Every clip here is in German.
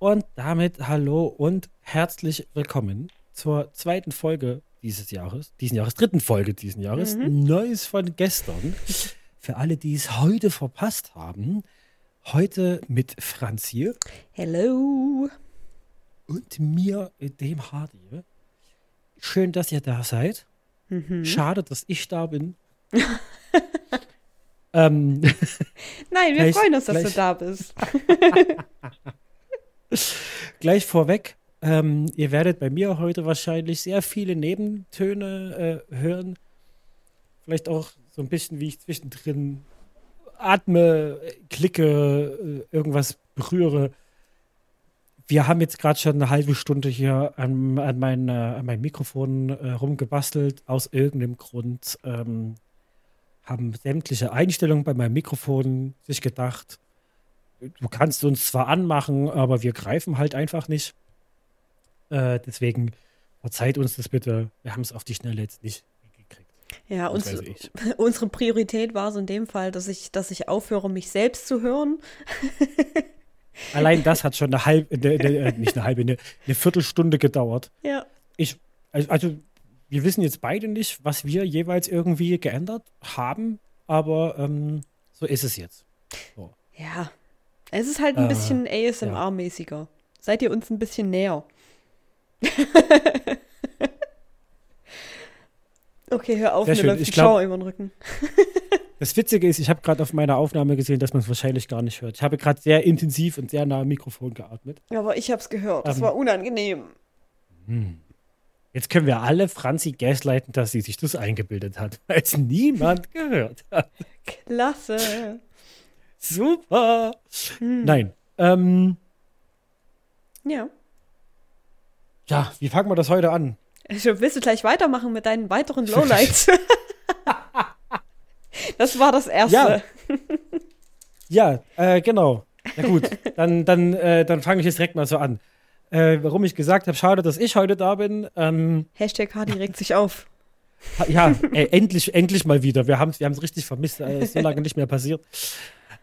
Und damit hallo und herzlich willkommen zur zweiten Folge dieses Jahres, diesen Jahres, dritten Folge diesen Jahres, Mhm. Neues von gestern. Für alle, die es heute verpasst haben, heute mit Franz hier Hello. und mir, äh, dem Hardy. Schön, dass ihr da seid. Mhm. Schade, dass ich da bin. ähm, Nein, wir Gleich- freuen uns, dass gleich- du da bist. Gleich vorweg, ähm, ihr werdet bei mir heute wahrscheinlich sehr viele Nebentöne äh, hören. Vielleicht auch so ein bisschen, wie ich zwischendrin atme, klicke, äh, irgendwas berühre. Wir haben jetzt gerade schon eine halbe Stunde hier an, an, mein, äh, an meinem Mikrofon äh, rumgebastelt. Aus irgendeinem Grund ähm, haben sämtliche Einstellungen bei meinem Mikrofon sich gedacht, du kannst uns zwar anmachen, aber wir greifen halt einfach nicht. Äh, deswegen verzeiht uns das bitte. Wir haben es auf die Schnelle jetzt nicht gekriegt. Ja, uns, unsere Priorität war es in dem Fall, dass ich, dass ich aufhöre, mich selbst zu hören. Allein das hat schon eine halbe, eine, eine, äh, nicht eine halbe, eine, eine Viertelstunde gedauert. Ja. Ich, also, also, wir wissen jetzt beide nicht, was wir jeweils irgendwie geändert haben, aber ähm, so ist es jetzt. So. Ja. Es ist halt ein Äh, bisschen ASMR-mäßiger. Seid ihr uns ein bisschen näher? okay, hör auf, Sehr mir schön. läuft Ich ein glaub- Schauer über den Rücken. Das Witzige ist, ich habe gerade auf meiner Aufnahme gesehen, dass man es wahrscheinlich gar nicht hört. Ich habe gerade sehr intensiv und sehr nah am Mikrofon geatmet. Aber ich hab's gehört. Das Ähm. war unangenehm. Jetzt können wir alle Franzi gaslighten, dass sie sich das eingebildet hat, weil es niemand gehört hat. Klasse. Super. Hm. Nein. Ähm, Ja. ja, wie fangen wir das heute an? Also, willst du gleich weitermachen mit deinen weiteren Lowlights? das war das erste. Ja, äh, genau. Na gut, dann, dann, äh, dann fange ich jetzt direkt mal so an. Äh, warum ich gesagt habe, schade, dass ich heute da bin. Ähm, Hashtag Hardy regt sich auf. ja, endlich, endlich mal wieder. Wir haben es wir haben's richtig vermisst. Äh, ist so lange nicht mehr passiert.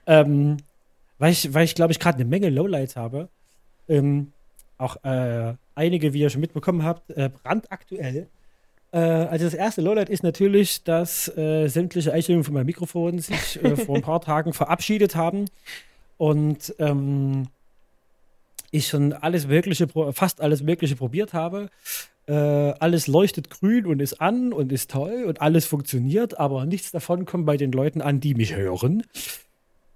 Ähm, weil ich, weil ich glaube ich, gerade eine Menge Lowlights habe. Ähm, auch äh, einige, wie ihr schon mitbekommen habt, äh, brandaktuell. Äh, also das erste Lowlight ist natürlich, dass äh, sämtliche Einstellungen von meinem Mikrofon sich äh, vor ein paar Tagen verabschiedet haben und ähm, ich schon alles Mögliche, fast alles Mögliche probiert habe. Äh, alles leuchtet grün und ist an und ist toll und alles funktioniert, aber nichts davon kommt bei den Leuten an, die mich hören.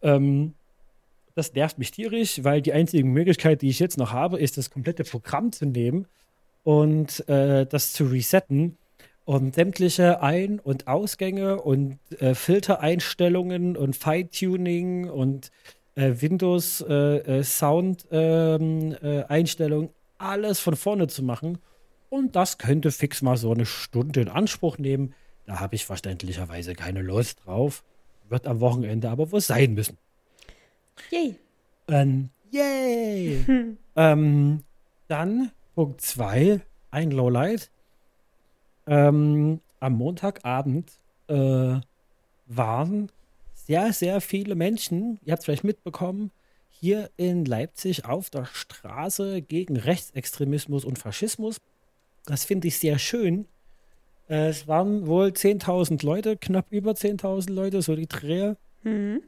Ähm, das nervt mich tierisch, weil die einzige Möglichkeit, die ich jetzt noch habe, ist das komplette Programm zu nehmen und äh, das zu resetten und sämtliche Ein- und Ausgänge und äh, Filtereinstellungen und Feintuning und äh, Windows äh, äh, Sound ähm, äh, Einstellungen alles von vorne zu machen und das könnte fix mal so eine Stunde in Anspruch nehmen. Da habe ich verständlicherweise keine Lust drauf. Wird am Wochenende aber wohl sein müssen. Yay. Ähm, yay! ähm, dann Punkt 2, ein Lowlight. Ähm, am Montagabend äh, waren sehr, sehr viele Menschen, ihr habt es vielleicht mitbekommen, hier in Leipzig auf der Straße gegen Rechtsextremismus und Faschismus. Das finde ich sehr schön. Äh, es waren wohl 10.000 Leute, knapp über 10.000 Leute, so die Dreher. Mhm.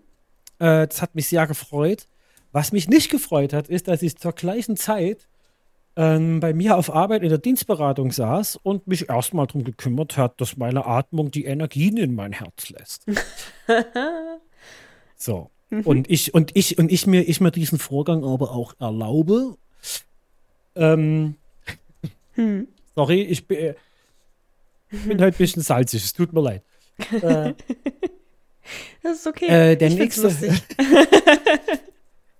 Äh, das hat mich sehr gefreut. Was mich nicht gefreut hat, ist, dass ich zur gleichen Zeit ähm, bei mir auf Arbeit in der Dienstberatung saß und mich erstmal darum gekümmert hat, dass meine Atmung die Energien in mein Herz lässt. so. Und ich, und ich, und ich mir, ich mir diesen Vorgang aber auch erlaube. Ähm, Hm. sorry, ich bin, äh, bin halt ein bisschen salzig, es tut mir leid. Äh, Das ist okay. Äh, der ich nächste-.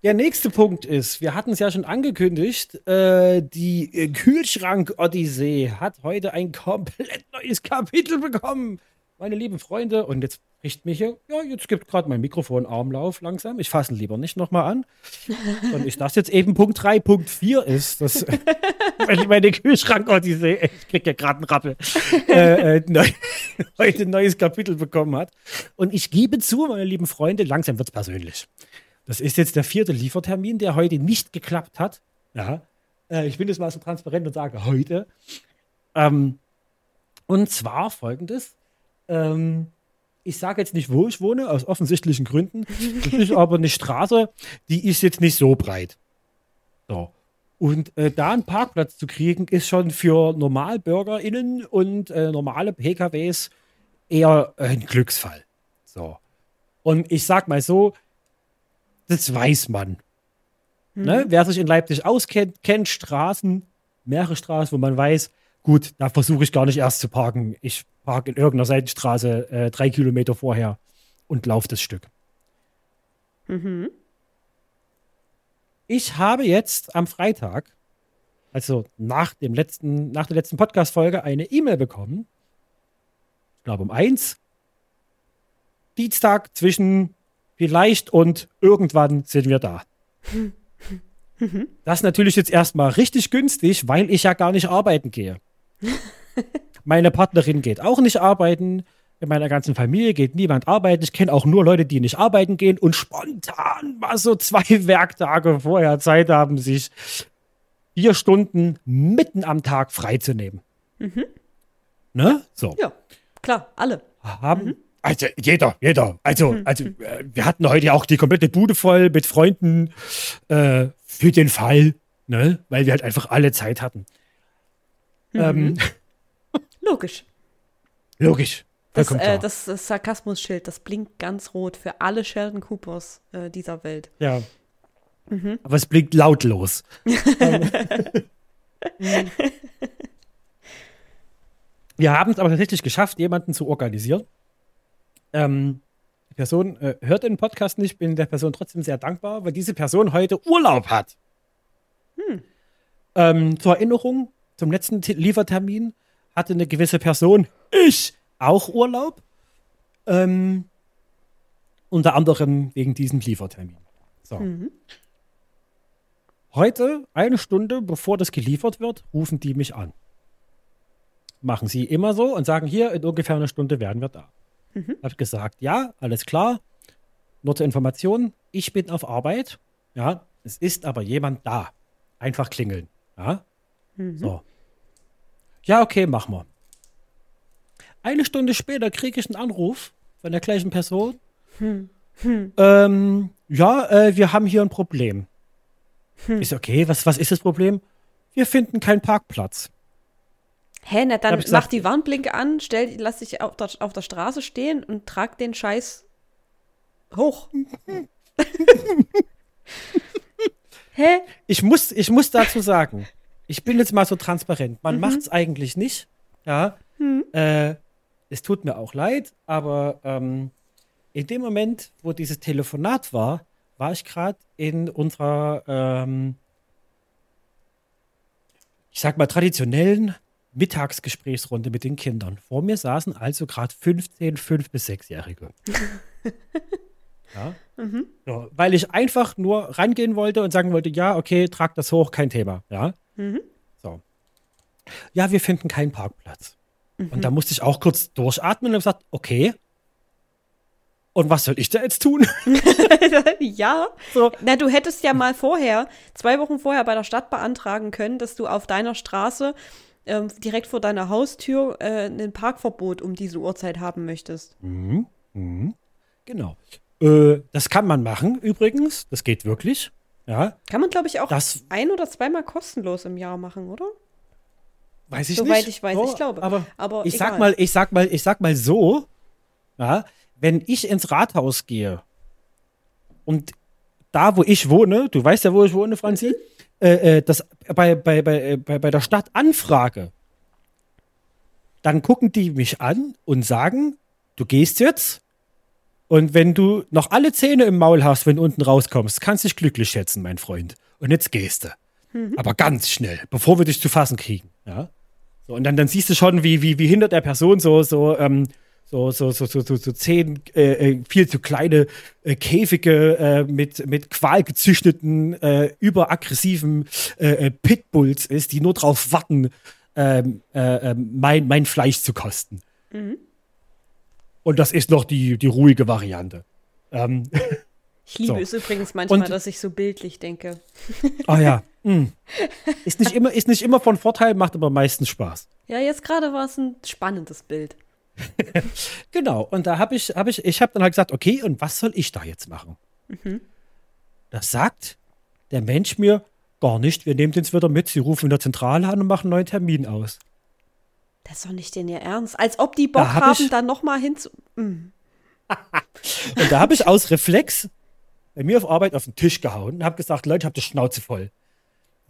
Der nächste Punkt ist, wir hatten es ja schon angekündigt, äh, die äh, Kühlschrank-Odyssee hat heute ein komplett neues Kapitel bekommen. Meine lieben Freunde, und jetzt bricht mich hier, ja, jetzt gibt gerade mein Mikrofon Armlauf langsam. Ich fasse ihn lieber nicht nochmal an. Und ich das jetzt eben Punkt 3, Punkt 4 ist, das, weil meine Kühlschrank-Odyssee, ich krieg ja gerade einen Rappel, äh, äh, neu, heute ein neues Kapitel bekommen hat. Und ich gebe zu, meine lieben Freunde, langsam wird es persönlich. Das ist jetzt der vierte Liefertermin, der heute nicht geklappt hat. Ja. Äh, ich bin jetzt mal so transparent und sage heute. Ähm, und zwar folgendes. Ähm, ich sage jetzt nicht, wo ich wohne, aus offensichtlichen Gründen. Das ist aber eine Straße, die ist jetzt nicht so breit. So. Und äh, da einen Parkplatz zu kriegen, ist schon für NormalbürgerInnen und äh, normale PKWs eher ein Glücksfall. So. Und ich sag mal so, das weiß man. Mhm. Ne? Wer sich in Leipzig auskennt, kennt Straßen, mehrere Straßen, wo man weiß, gut, da versuche ich gar nicht erst zu parken. Ich parke in irgendeiner Seitenstraße äh, drei Kilometer vorher und laufe das Stück. Mhm. Ich habe jetzt am Freitag, also nach dem letzten, nach der letzten Podcast-Folge, eine E-Mail bekommen. Ich glaube um eins. Dienstag zwischen vielleicht und irgendwann sind wir da. Das ist natürlich jetzt erstmal richtig günstig, weil ich ja gar nicht arbeiten gehe. Meine Partnerin geht auch nicht arbeiten. In meiner ganzen Familie geht niemand arbeiten. Ich kenne auch nur Leute, die nicht arbeiten gehen und spontan mal so zwei Werktage vorher Zeit haben, sich vier Stunden mitten am Tag freizunehmen. Mhm. Ne? So. Ja, klar, alle. Haben. Mhm. Also jeder, jeder. Also, mhm. also äh, wir hatten heute auch die komplette Bude voll mit Freunden äh, für den Fall, ne? Weil wir halt einfach alle Zeit hatten. Mhm. Ähm, Logisch. Logisch. Das, äh, das, das Sarkasmus-Schild, das blinkt ganz rot für alle Sheldon Coopers äh, dieser Welt. Ja. Mhm. Aber es blinkt lautlos. Wir haben es aber tatsächlich geschafft, jemanden zu organisieren. Ähm, die Person äh, hört den Podcast nicht, bin der Person trotzdem sehr dankbar, weil diese Person heute Urlaub hat. Hm. Ähm, zur Erinnerung, zum letzten Liefertermin hatte eine gewisse Person, ich, auch Urlaub. Ähm, unter anderem wegen diesem Liefertermin. So. Mhm. Heute, eine Stunde bevor das geliefert wird, rufen die mich an. Machen sie immer so und sagen, hier, in ungefähr einer Stunde werden wir da. Mhm. Hab gesagt, ja, alles klar. Nur zur Information, ich bin auf Arbeit. Ja, es ist aber jemand da. Einfach klingeln. Ja. Mhm. So. Ja, okay, mach mal. Eine Stunde später kriege ich einen Anruf von der gleichen Person. Hm. Hm. Ähm, ja, äh, wir haben hier ein Problem. Hm. Ist okay, was, was ist das Problem? Wir finden keinen Parkplatz. Hä, na dann mach die Warnblinke an, stell, lass dich auf der, auf der Straße stehen und trag den Scheiß hoch. Hä? Ich muss, ich muss dazu sagen, ich bin jetzt mal so transparent. Man mhm. macht es eigentlich nicht. Ja. Mhm. Äh, es tut mir auch leid, aber ähm, in dem Moment, wo dieses Telefonat war, war ich gerade in unserer, ähm, ich sag mal, traditionellen Mittagsgesprächsrunde mit den Kindern. Vor mir saßen also gerade 15, 5- bis 6-Jährige. ja? Mhm. ja? Weil ich einfach nur rangehen wollte und sagen wollte, ja, okay, trag das hoch, kein Thema. Ja. Mhm. So. Ja, wir finden keinen Parkplatz. Mhm. Und da musste ich auch kurz durchatmen und habe gesagt, okay. Und was soll ich da jetzt tun? ja. So. Na, du hättest ja mal vorher, zwei Wochen vorher bei der Stadt beantragen können, dass du auf deiner Straße ähm, direkt vor deiner Haustür äh, ein Parkverbot um diese Uhrzeit haben möchtest. Mhm. Mhm. Genau. Äh, das kann man machen, übrigens. Das geht wirklich. Ja. Kann man, glaube ich, auch das, ein- oder zweimal kostenlos im Jahr machen, oder? Weiß ich Soweit nicht. ich weiß, so, ich glaube. Aber, aber ich sag mal, ich sag mal, ich sag mal so, ja, wenn ich ins Rathaus gehe und da, wo ich wohne, du weißt ja, wo ich wohne, Franzi, mhm. äh, äh, das bei, bei, bei, äh, bei, bei der Stadt anfrage, dann gucken die mich an und sagen, du gehst jetzt und wenn du noch alle Zähne im Maul hast, wenn du unten rauskommst, kannst du dich glücklich schätzen, mein Freund. Und jetzt gehst du. Mhm. Aber ganz schnell, bevor wir dich zu fassen kriegen. Ja? So, und dann, dann siehst du schon, wie, wie, wie hinter der Person so, so, ähm, so, so, so, so, so, so zehn äh, äh viel zu kleine äh, Käfige äh, mit, mit qualgezüchteten, äh, überaggressiven äh, Pitbulls ist, die nur drauf warten, ähm, ähm, mein, mein Fleisch zu kosten. Mhm. Und das ist noch die, die ruhige Variante. Ähm, ich liebe so. es übrigens manchmal, und, dass ich so bildlich denke. Ah ja, Mm. Ist, nicht immer, ist nicht immer von Vorteil, macht aber meistens Spaß. Ja, jetzt gerade war es ein spannendes Bild. genau, und da habe ich, habe ich, ich habe dann halt gesagt, okay, und was soll ich da jetzt machen? Mhm. Das sagt der Mensch mir gar nicht. Wir nehmen den wieder mit. Sie rufen in der Zentrale an und machen einen neuen Termin aus. Das ist doch nicht denn ihr Ernst. Als ob die Bock hab haben, dann nochmal hinzu. Mm. und da habe ich aus Reflex bei mir auf Arbeit auf den Tisch gehauen und habe gesagt, Leute, ich habe die Schnauze voll.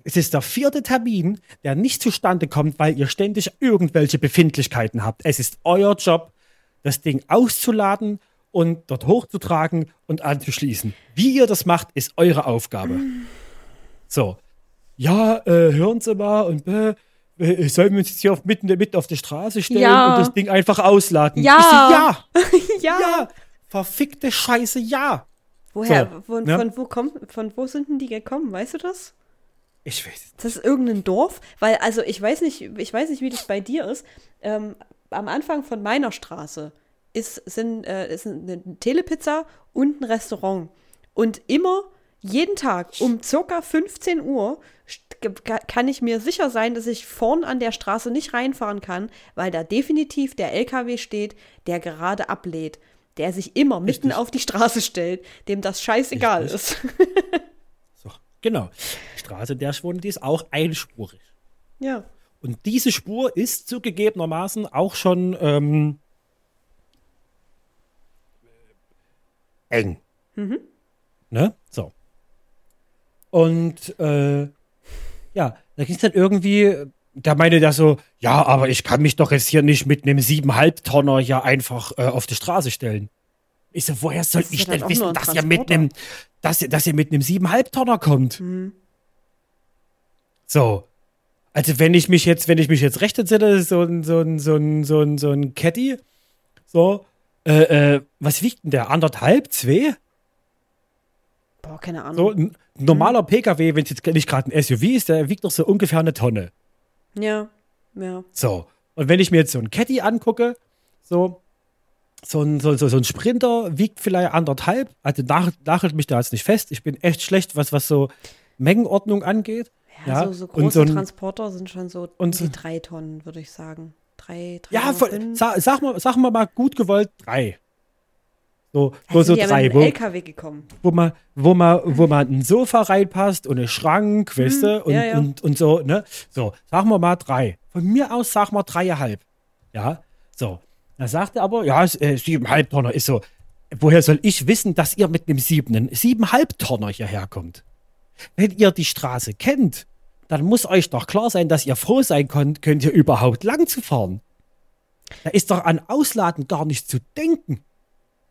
Es ist der vierte Termin, der nicht zustande kommt, weil ihr ständig irgendwelche Befindlichkeiten habt. Es ist euer Job, das Ding auszuladen und dort hochzutragen und anzuschließen. Wie ihr das macht, ist eure Aufgabe. So. Ja, äh, hören Sie mal und äh, sollen wir uns jetzt hier auf, mitten, mitten auf die Straße stellen ja. und das Ding einfach ausladen? Ja. So, ja. ja. ja. Verfickte Scheiße, ja. Woher? So, von, ne? von, wo kommt, von wo sind denn die gekommen? Weißt du das? Ich weiß es. Das ist irgendein Dorf, weil also ich weiß nicht, ich weiß nicht, wie das bei dir ist. Ähm, am Anfang von meiner Straße ist sind äh, ist eine Telepizza und ein Restaurant und immer jeden Tag um circa 15 Uhr kann ich mir sicher sein, dass ich vorn an der Straße nicht reinfahren kann, weil da definitiv der LKW steht, der gerade ablädt der sich immer mitten auf die Straße stellt, dem das scheißegal Richtig. ist. so, genau. Die Straße, der wohne, die ist auch einspurig. Ja. Und diese Spur ist zugegebenermaßen auch schon ähm, eng. Mhm. Ne? So. Und äh, ja, da ging es dann irgendwie da meinte der so, ja, aber ich kann mich doch jetzt hier nicht mit einem siebeneinhalb Tonner ja einfach äh, auf die Straße stellen. Ich so, woher soll ich denn wissen, dass ihr mit einem, dass ihr, dass ihr mit einem siebeneinhalb Tonner kommt? Mhm. So. Also wenn ich mich jetzt, wenn ich mich jetzt recht entsinne, so ein, so ein, so ein, so ein, so ein Caddy, so, äh, äh, was wiegt denn der? Anderthalb, zwei? Boah, keine Ahnung. So ein normaler mhm. PKW, wenn es jetzt nicht gerade ein SUV ist, der wiegt doch so ungefähr eine Tonne. Ja, ja. So. Und wenn ich mir jetzt so ein Caddy angucke, so, so ein, so, so, so ein Sprinter wiegt vielleicht anderthalb. Also nach, nachhält mich da jetzt nicht fest. Ich bin echt schlecht, was, was so Mengenordnung angeht. Ja, ja. So, so große ein, Transporter sind schon so und die drei Tonnen, würde ich sagen. Drei, drei Ja, voll, sag, sag, mal, sag mal mal gut gewollt drei. So, wo so drei, wo, LKW gekommen. Wo man, wo man, wo man ein Sofa reinpasst und ein Schrank, hm, weißt du, und, ja, ja. und, und so, ne? So, sagen wir mal drei. Von mir aus sagen wir dreieinhalb. Ja, so. Da sagt er aber, ja, äh, siebeneinhalb Tonner ist so. Woher soll ich wissen, dass ihr mit einem siebenen, siebeneinhalb Tonner hierher kommt? Wenn ihr die Straße kennt, dann muss euch doch klar sein, dass ihr froh sein könnt, könnt ihr überhaupt lang zu fahren. Da ist doch an Ausladen gar nicht zu denken.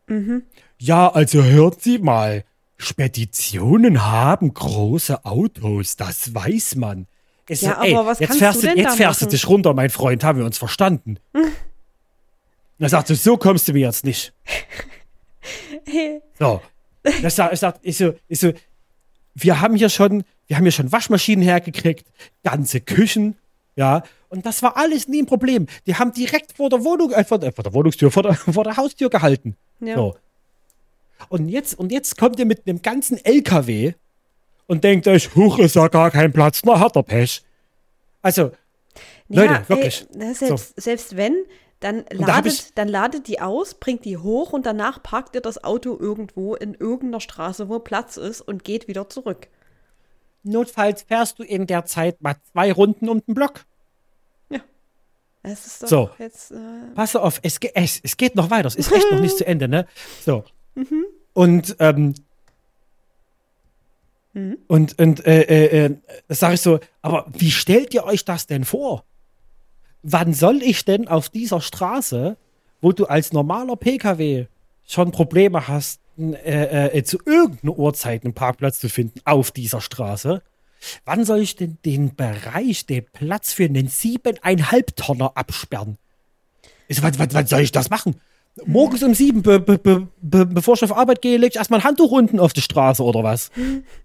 Mhm. Ja, also hört Sie mal. Speditionen haben große Autos, das weiß man. Es ja, so, ey, aber was jetzt fährst du, denn jetzt fährst du dich runter, mein Freund, haben wir uns verstanden. Hm. Da sagt du, so kommst du mir jetzt nicht. so. Das sagt, ich sag, ich so, ich so, wir haben hier schon, wir haben hier schon Waschmaschinen hergekriegt, ganze Küchen, ja, und das war alles nie ein Problem. Die haben direkt vor der Wohnung, äh, vor, der, vor der Wohnungstür, vor der, vor der Haustür gehalten. Ja. So. Und jetzt, und jetzt kommt ihr mit einem ganzen LKW und denkt euch, huch, ist ja gar kein Platz, na hat er Pech. Also, ja, Leute, wirklich. Ey, selbst, so. selbst wenn, dann ladet, da dann ladet die aus, bringt die hoch und danach parkt ihr das Auto irgendwo in irgendeiner Straße, wo Platz ist und geht wieder zurück. Notfalls fährst du in der Zeit mal zwei Runden um den Block. Es ist doch so. jetzt. Äh Pass auf, es, es, es geht noch weiter. Es ist echt noch nicht zu Ende, ne? So. Mhm. Und, ähm, mhm. und, und, äh, äh, äh das sage ich so, aber wie stellt ihr euch das denn vor? Wann soll ich denn auf dieser Straße, wo du als normaler PKW schon Probleme hast, äh, äh, zu irgendeiner Uhrzeit einen Parkplatz zu finden auf dieser Straße, wann soll ich denn den Bereich, den Platz für einen siebeneinhalb Tonner absperren? Ich, wann, wann, wann soll ich das machen? Morgens um sieben, be, be, be, bevor ich auf Arbeit gehe, leg ich erstmal ein Handtuch unten auf die Straße oder was?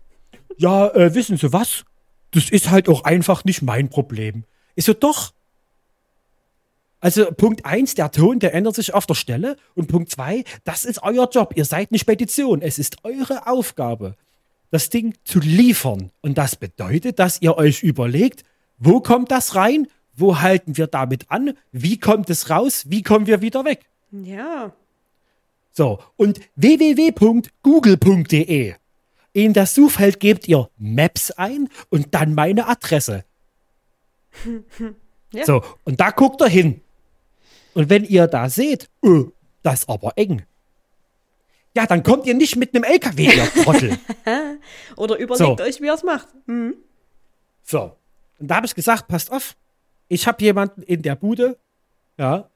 ja, äh, wissen Sie was? Das ist halt auch einfach nicht mein Problem. Ist so, doch. Also Punkt eins, der Ton, der ändert sich auf der Stelle. Und Punkt zwei, das ist euer Job. Ihr seid eine Spedition. Es ist eure Aufgabe, das Ding zu liefern. Und das bedeutet, dass ihr euch überlegt, wo kommt das rein? Wo halten wir damit an? Wie kommt es raus? Wie kommen wir wieder weg? Ja. So, und www.google.de. In das Suchfeld gebt ihr Maps ein und dann meine Adresse. Ja. So, und da guckt er hin. Und wenn ihr da seht, öh, das ist aber eng. Ja, dann kommt ihr nicht mit einem LKW, ihr Trottel. Oder überlegt So. euch, wie ihr es macht. Mhm. So. Und da habe ich gesagt, passt auf, ich habe jemanden in der Bude, ja.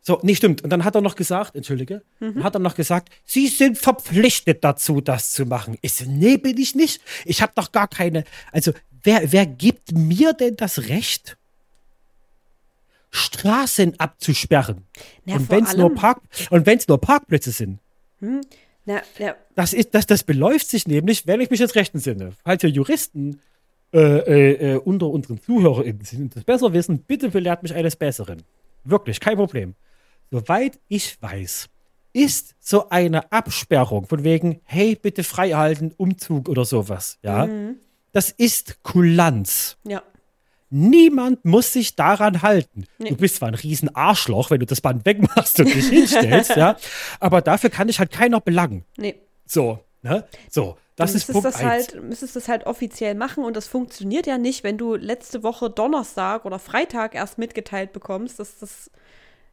So, nee, stimmt. Und dann hat er noch gesagt, entschuldige, dann hat er noch gesagt, Sie sind verpflichtet dazu, das zu machen. Ich so, nee, bin ich nicht. Ich habe doch gar keine, also wer, wer gibt mir denn das Recht, Straßen abzusperren? Ja, und wenn es nur Park und wenn es nur Parkplätze sind. Na, ja. Das, ist, das, das beläuft sich nämlich, wenn ich mich jetzt recht entsinne, falls ihr Juristen äh, äh, äh, unter unseren ZuhörerInnen sind und das besser wissen, bitte belehrt mich eines Besseren. Wirklich, kein Problem. Soweit ich weiß, ist so eine Absperrung von wegen, hey, bitte freihalten, Umzug oder sowas, ja, das ist Kulanz. ja. Niemand muss sich daran halten. Nee. Du bist zwar ein riesen Arschloch, wenn du das Band wegmachst und dich hinstellst, ja, aber dafür kann dich halt keiner belangen. Nee. So, ne? So, das du ist Punkt das halt, müsstest das halt offiziell machen und das funktioniert ja nicht, wenn du letzte Woche Donnerstag oder Freitag erst mitgeteilt bekommst, dass das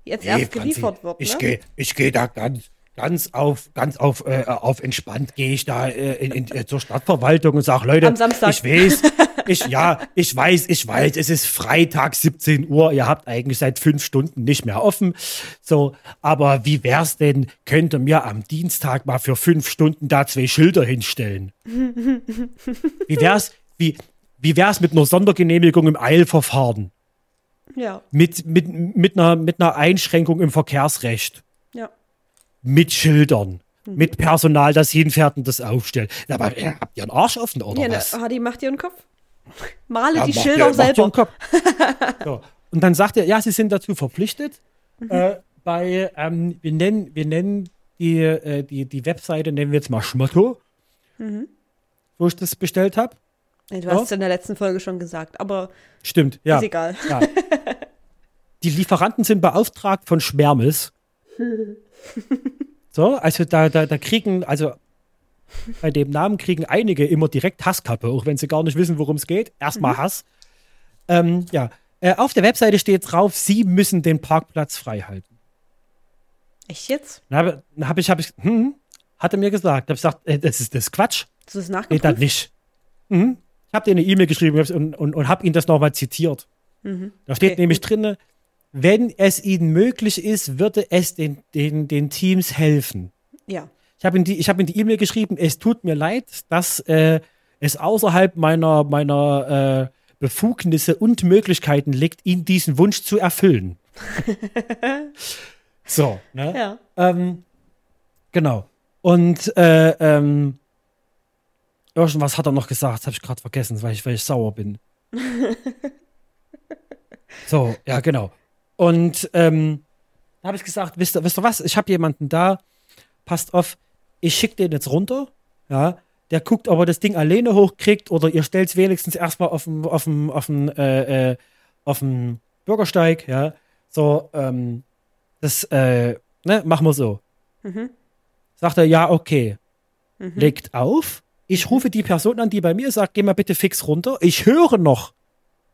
jetzt erst Franzi, geliefert wird. Ich ne? gehe ich geh da ganz, ganz auf, ganz auf, äh, auf entspannt gehe ich da äh, in, in, äh, zur Stadtverwaltung und sage, Leute, ich weiß, ich, ja, ich weiß, ich weiß, es ist Freitag 17 Uhr, ihr habt eigentlich seit fünf Stunden nicht mehr offen. So, aber wie wär's denn, könnt ihr mir am Dienstag mal für fünf Stunden da zwei Schilder hinstellen? wie wär's, wie, wie wär's mit einer Sondergenehmigung im Eilverfahren? Ja, Mit, mit, mit, einer, mit einer Einschränkung im Verkehrsrecht? ja. Mit Schildern, Mhm. mit Personal, das hinfährt und das aufstellt. Aber äh, habt ihr einen Arsch offen oder ja was? Hadi, mach dir einen Kopf. Male Ja, die macht Schilder ihr- macht selber. Kopf. so. Und dann sagt er, ja, sie sind dazu verpflichtet. Mhm. Äh, bei, ähm, wir nennen, wir nennen die, äh, die, die Webseite, nennen wir jetzt mal Schmotto, Mhm. wo ich das bestellt habe. Du Ja. hast es in der letzten Folge schon gesagt, aber Stimmt, ja. ist egal. ja. Die Lieferanten sind beauftragt von Schmermes. So, also da, da, da kriegen, also bei dem Namen kriegen einige immer direkt Hasskappe, auch wenn sie gar nicht wissen, worum es geht. Erstmal Mhm. Hass. Ähm, ja, äh, auf der Webseite steht drauf, sie müssen den Parkplatz frei halten. Echt jetzt? Dann habe hab ich, hab ich, hm, hat er mir gesagt. Hab ich gesagt, äh, das ist das ist Quatsch. Das Geht das nachgeprüft? nicht. Mhm. Ich habe dir eine E-Mail geschrieben und, und, und habe ihn das nochmal zitiert. Mhm. Da steht Okay, nämlich drin, wenn es ihnen möglich ist, würde es den, den, den Teams helfen. Ja. Ich habe in die die E-Mail geschrieben, es tut mir leid, dass äh, es außerhalb meiner, meiner äh, Befugnisse und Möglichkeiten liegt, ihnen diesen Wunsch zu erfüllen. so, ne? Ja. Ähm, genau. Und äh, ähm, irgendwas hat er noch gesagt, das habe ich gerade vergessen, weil ich, weil ich sauer bin. so, ja, genau. Und ähm, da habe ich gesagt, wisst ihr, wisst ihr was, ich habe jemanden da, passt auf, ich schicke den jetzt runter, ja, der guckt, ob er das Ding alleine hochkriegt oder ihr stellt es wenigstens erstmal auf dem, auf dem, auf dem, äh, äh, auf dem Bürgersteig, ja, so, ähm, das, äh, ne, machen wir so. Mhm. Sagt er, ja, okay. Legt auf. Ich rufe die Person an, die bei mir sagt, geh mal bitte fix runter. Ich höre noch,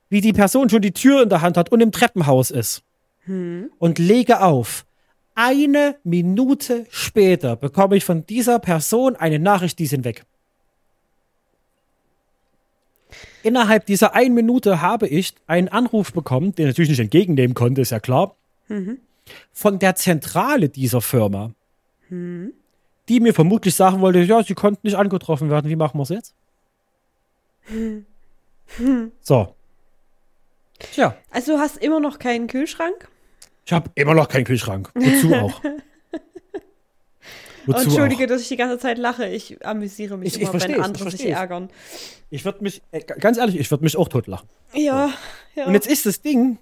wie die Person schon die Tür in der Hand hat und im Treppenhaus ist. Und lege auf. Eine Minute später bekomme ich von dieser Person eine Nachricht, die sind weg. Innerhalb dieser einen Minute habe ich einen Anruf bekommen, den ich natürlich nicht entgegennehmen konnte, ist ja klar, von der Zentrale dieser Firma die mir vermutlich sagen wollte, ja, sie konnten nicht angetroffen werden, wie machen wir es jetzt? So. Tja, Also du hast immer noch keinen Kühlschrank? ich habe immer noch keinen Kühlschrank. Wozu auch? Oh, Wozu Entschuldige, auch? dass ich die ganze Zeit lache. Ich amüsiere mich Ich- ich immer, versteh's, wenn ich andere sich ärgern. Ich würde mich, äh, ganz ehrlich, ich würde mich auch totlachen. Ja, ja. Und jetzt ist das Ding,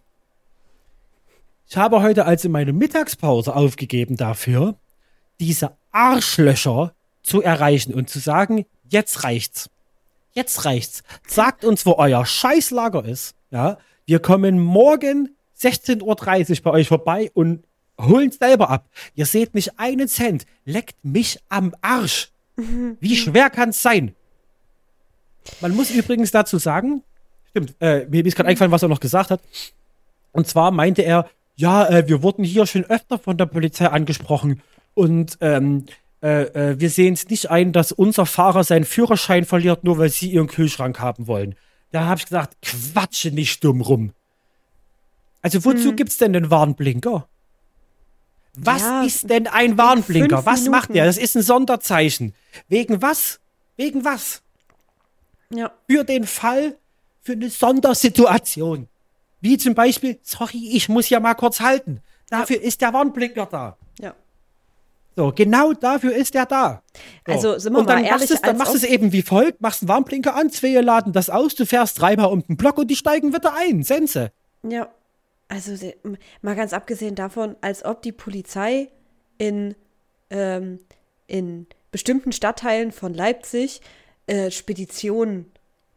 ich habe heute also meine Mittagspause aufgegeben dafür, diese Arschlöcher zu erreichen und zu sagen, jetzt reicht's. Jetzt reicht's. Sagt uns, wo euer Scheißlager ist. Ja, wir kommen morgen 16.30 Uhr bei euch vorbei und holen selber ab. Ihr seht nicht einen Cent. Leckt mich am Arsch. Wie schwer kann's sein? Man muss übrigens dazu sagen, stimmt, äh, mir ist gerade eingefallen, was er noch gesagt hat. Und zwar meinte er, ja, äh, wir wurden hier schon öfter von der Polizei angesprochen und ähm, äh, äh, wir sehen es nicht ein, dass unser Fahrer seinen Führerschein verliert, nur weil sie ihren Kühlschrank haben wollen. Da habe ich gesagt, quatsche nicht dumm rum. Also wozu hm. gibt's denn den Warnblinker? Was ja, ist denn ein Warnblinker? Was Minuten. macht der? Das ist ein Sonderzeichen. Wegen was? Wegen was? Ja. Für den Fall, für eine Sondersituation. Wie zum Beispiel, sorry, ich muss ja mal kurz halten. Dafür ja. ist der Warnblinker da. Ja. So, genau dafür ist er da. So. Also sind wir und dann mal ehrlich, machst dann machst du es eben wie folgt, machst einen Warnblinker an, zwei laden das aus, du fährst dreimal um den Block und die steigen wieder ein. Sense. Ja. Also mal ganz abgesehen davon, als ob die Polizei in, ähm, in bestimmten Stadtteilen von Leipzig äh, Speditionen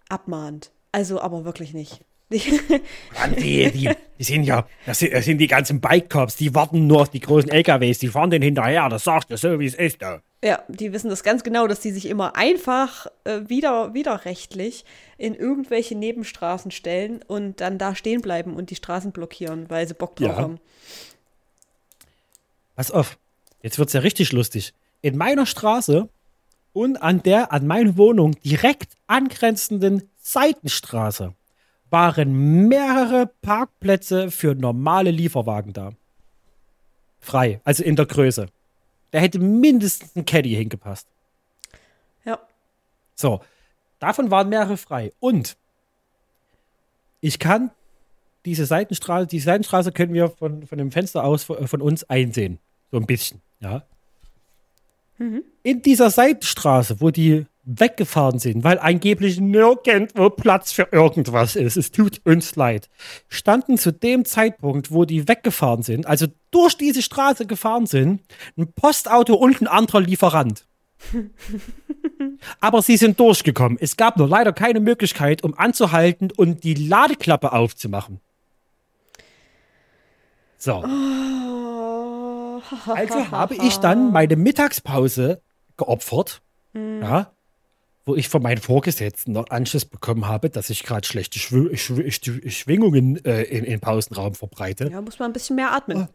abmahnt. Also aber wirklich nicht. Mann, die, die, die, sind ja, das sind, das sind die ganzen Bike-Cops, die warten nur auf die großen LKWs, die fahren den hinterher, das sagt er so, wie es ist. Da. Ja, die wissen das ganz genau, dass die sich immer einfach äh, wieder, widerrechtlich in irgendwelche Nebenstraßen stellen und dann da stehen bleiben und die Straßen blockieren, weil sie Bock drauf ja. haben. Pass auf, jetzt wird es ja richtig lustig. In meiner Straße und an der an meine Wohnung direkt angrenzenden Seitenstraße waren mehrere Parkplätze für normale Lieferwagen da. Frei, also in der Größe. Da hätte mindestens ein Caddy hingepasst. Ja. So, davon waren mehrere frei. Und ich kann diese Seitenstraße, die Seitenstraße können wir von, von dem Fenster aus von uns einsehen. So ein bisschen, ja. Mhm. In dieser Seitenstraße, wo die weggefahren sind, weil angeblich nirgendwo Platz für irgendwas ist. Es tut uns leid. Standen zu dem Zeitpunkt, wo die weggefahren sind, also durch diese Straße gefahren sind, ein Postauto und ein anderer Lieferant. Aber sie sind durchgekommen. Es gab nur leider keine Möglichkeit, um anzuhalten und die Ladeklappe aufzumachen. So. Oh. Also habe ich dann meine Mittagspause geopfert. Mhm. Ja, wo ich von meinen Vorgesetzten noch Anschluss bekommen habe, dass ich gerade schlechte Schw Schw Schw Schwingungen äh, in, in Pausenraum verbreite. Ja, muss man ein bisschen mehr atmen.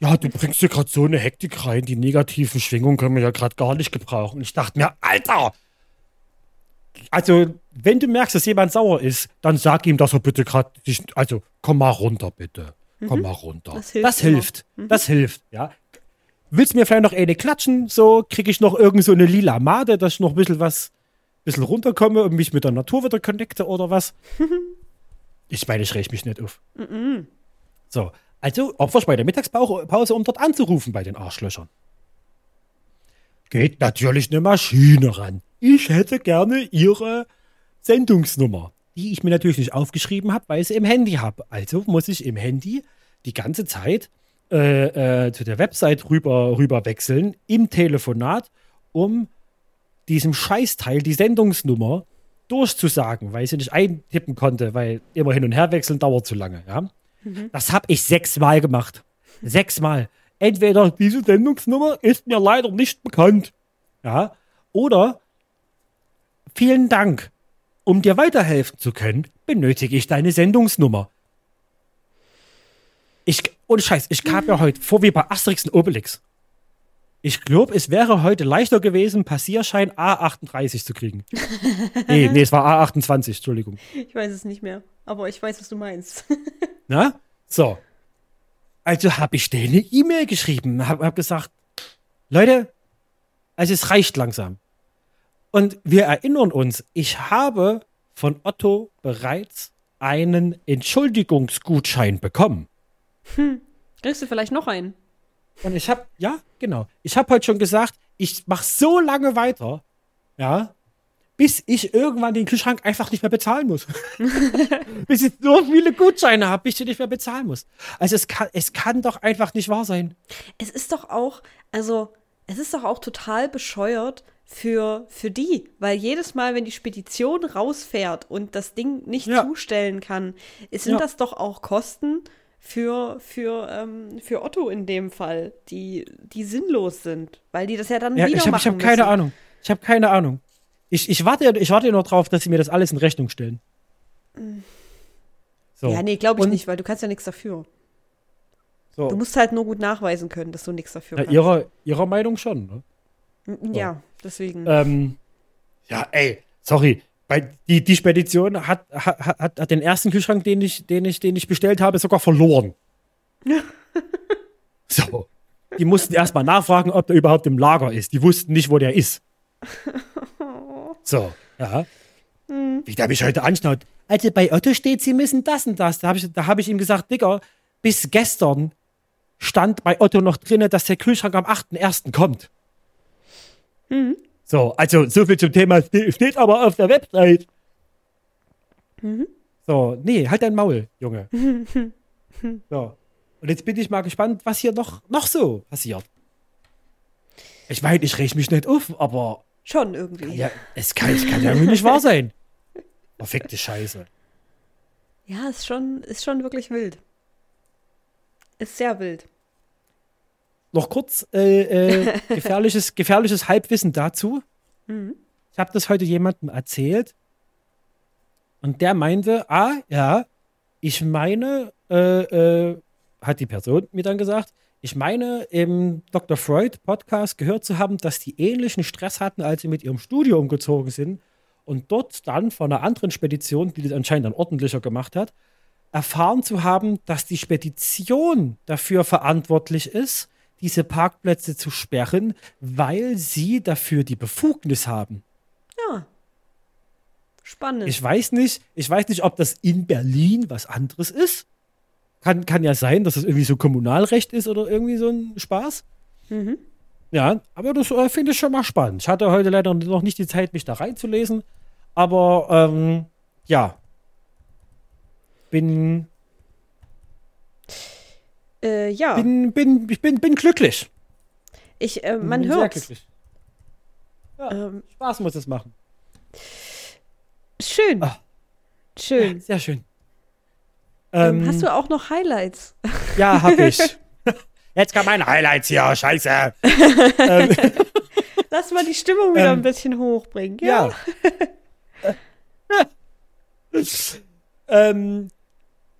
Ja, du bringst dir gerade so eine Hektik rein. Die negativen Schwingungen können wir ja gerade gar nicht gebrauchen. Und ich dachte mir, Alter! Also, wenn du merkst, dass jemand sauer ist, dann sag ihm, dass er bitte gerade. Also, komm mal runter, bitte. Komm mhm. mal runter. Das hilft. Das hilft. Mhm. Das hilft, ja. Willst du mir vielleicht noch eine klatschen? So kriege ich noch irgend so eine lila Made, dass ich noch ein bisschen was bisschen runterkomme und mich mit der Natur wieder connecte oder was. ich meine, ich räche mich nicht auf. Mm -mm. So, also opfer ich bei der Mittagspause, um dort anzurufen bei den Arschlöchern. Geht natürlich eine Maschine ran. Ich hätte gerne ihre Sendungsnummer, die ich mir natürlich nicht aufgeschrieben habe, weil ich sie im Handy habe. Also muss ich im Handy die ganze Zeit äh, äh, zu der Website rüber, rüber wechseln, im Telefonat, um diesem Scheißteil die Sendungsnummer durchzusagen, weil ich sie nicht eintippen konnte, weil immer hin und her wechseln dauert zu lange. Ja? Mhm. Das habe ich sechsmal gemacht. Sechsmal. Entweder diese Sendungsnummer ist mir leider nicht bekannt. Ja. Oder vielen Dank. Um dir weiterhelfen zu können, benötige ich deine Sendungsnummer. Ich, ohne Scheiß, ich kam ja heute vor wie bei Asterix und Obelix. Ich glaube, es wäre heute leichter gewesen, Passierschein A38 zu kriegen. nee, nee, es war A28, Entschuldigung. Ich weiß es nicht mehr, aber ich weiß, was du meinst. Na? So. Also habe ich denen eine E-Mail geschrieben, habe hab gesagt, Leute, also es reicht langsam. Und wir erinnern uns, ich habe von Otto bereits einen Entschuldigungsgutschein bekommen. Hm. Kriegst du vielleicht noch einen? Und ich habe, ja, genau. Ich habe heute schon gesagt, ich mache so lange weiter, ja, bis ich irgendwann den Kühlschrank einfach nicht mehr bezahlen muss. bis ich so viele Gutscheine habe, bis ich nicht mehr bezahlen muss. Also es kann, es kann doch einfach nicht wahr sein. Es ist doch auch, also es ist doch auch total bescheuert für, für die. Weil jedes Mal, wenn die Spedition rausfährt und das Ding nicht Ja. zustellen kann, sind Ja. das doch auch Kosten für, für, ähm, für Otto in dem Fall, die, die sinnlos sind. Weil die das ja dann Ja, wieder ich habe machen ich hab keine. Ahnung. Ich habe keine Ahnung. Ich, ich, warte, ich warte nur drauf, dass sie mir das alles in Rechnung stellen. So. Ja, nee, glaube ich Und- nicht, weil du kannst ja nichts dafür. So. Du musst halt nur gut nachweisen können, dass du nichts dafür ja, kannst. ihrer, ihrer Meinung schon. Ne? M- Ja, deswegen. Ähm, ja, ey, sorry. Bei, die, die Spedition hat, hat, hat, hat den ersten Kühlschrank, den ich, den, ich, den ich bestellt habe, sogar verloren. so. Die mussten erstmal nachfragen, ob der überhaupt im Lager ist. Die wussten nicht, wo der ist. So, ja. Wie der mich heute anschaut. Also bei Otto steht, sie müssen das und das. Da habe ich, da hab ich ihm gesagt, Digga, bis gestern stand bei Otto noch drinne, dass der Kühlschrank am 8.1. kommt. So, also so viel zum Thema, ste- steht aber auf der Website. So, nee, halt dein Maul, Junge. so. Und jetzt bin ich mal gespannt, was hier noch, noch so passiert. Ich meine, ich reg mich nicht auf, aber Schon irgendwie. ja, es kann, es kann ja wohl nicht wahr sein. Perfekte Scheiße. Ja, ist schon, ist schon wirklich wild. Ist sehr wild. Noch kurz äh, äh, gefährliches, gefährliches Halbwissen dazu. Ich habe das heute jemandem erzählt und der meinte, ah, ja, ich meine, äh, äh, hat die Person mir dann gesagt, ich meine, im Dr. Freud Podcast gehört zu haben, dass die ähnlichen Stress hatten, als sie mit ihrem Studio umgezogen sind und dort dann von einer anderen Spedition, die das anscheinend dann ordentlicher gemacht hat, erfahren zu haben, dass die Spedition dafür verantwortlich ist, diese Parkplätze zu sperren, weil sie dafür die Befugnis haben. Ja. Spannend. Ich weiß nicht, ich weiß nicht, ob das in Berlin was anderes ist. Kann, kann ja sein, dass es irgendwie so Kommunalrecht ist oder irgendwie so ein Spaß. Mhm. Ja, aber das äh, finde ich schon mal spannend. Ich hatte heute leider noch nicht die Zeit, mich da reinzulesen. Aber ähm, ja. Bin, äh, ja, bin, bin, ich bin, bin glücklich. ich, äh, man bin sehr hört. glücklich. Ja, Ähm, Spaß muss es machen. schön. Ah. Schön. Ja, sehr schön. Ähm, Ähm, hast du auch noch Highlights? Ja, hab ich. Jetzt kommen meine Highlights hier, scheiße. ähm, Lass mal die Stimmung wieder Ähm, ein bisschen hochbringen. Ja. ja. ähm,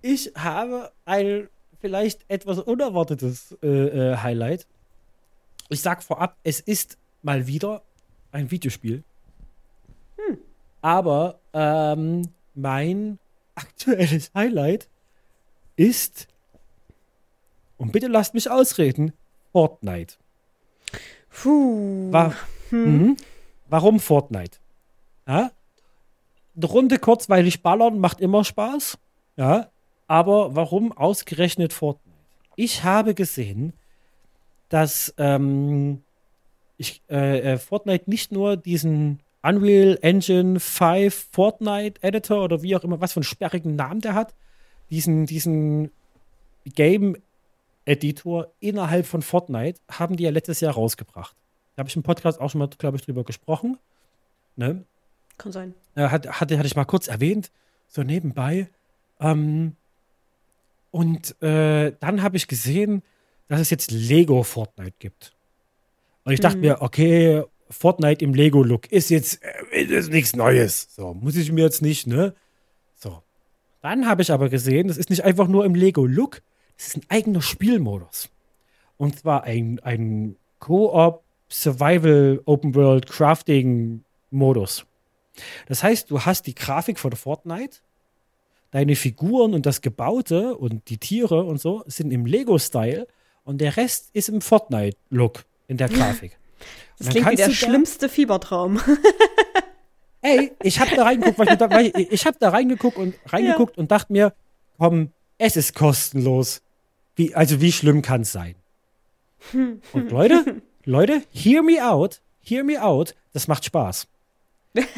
ich habe ein vielleicht etwas unerwartetes äh, äh, Highlight. Ich sag vorab, es ist mal wieder ein Videospiel. Aber ähm, mein aktuelles Highlight ist, und bitte lasst mich ausreden, Fortnite. Puh. War, mhm. Warum Fortnite? Ja? Eine Runde kurzweilig ballern macht immer Spaß. Ja. Aber warum ausgerechnet Fortnite? Ich habe gesehen, dass ähm, ich, äh, äh, Fortnite nicht nur diesen Unreal Engine 5 Fortnite Editor oder wie auch immer, was für einen sperrigen Namen der hat, diesen, diesen Game Editor innerhalb von Fortnite haben die ja letztes Jahr rausgebracht. Da habe ich im Podcast auch schon mal, glaube ich, drüber gesprochen. Ne? Kann sein. Äh, hat, hatte, hatte ich mal kurz erwähnt, so nebenbei. Ähm, und äh, dann habe ich gesehen, dass es jetzt Lego Fortnite gibt. Und ich dachte Mhm. mir, okay, Fortnite im Lego-Look ist jetzt äh, ist nichts Neues. So, muss ich mir jetzt nicht, ne? So. Dann habe ich aber gesehen, das ist nicht einfach nur im Lego-Look, das ist ein eigener Spielmodus. Und zwar ein, ein Co-op Survival Open World Crafting Modus. Das heißt, du hast die Grafik von Fortnite, deine Figuren und das Gebaute und die Tiere und so sind im Lego-Style und der Rest ist im Fortnite-Look in der Grafik. Das klingt wie der du da- schlimmste Fiebertraum. Ey, ich habe da reingeguckt, weil ich, da, weil ich, ich habe da reingeguckt und reingeguckt und dachte mir, komm, es ist kostenlos. Wie, also wie schlimm kann es sein? Und Leute, Leute, hear me out, hear me out, das macht Spaß.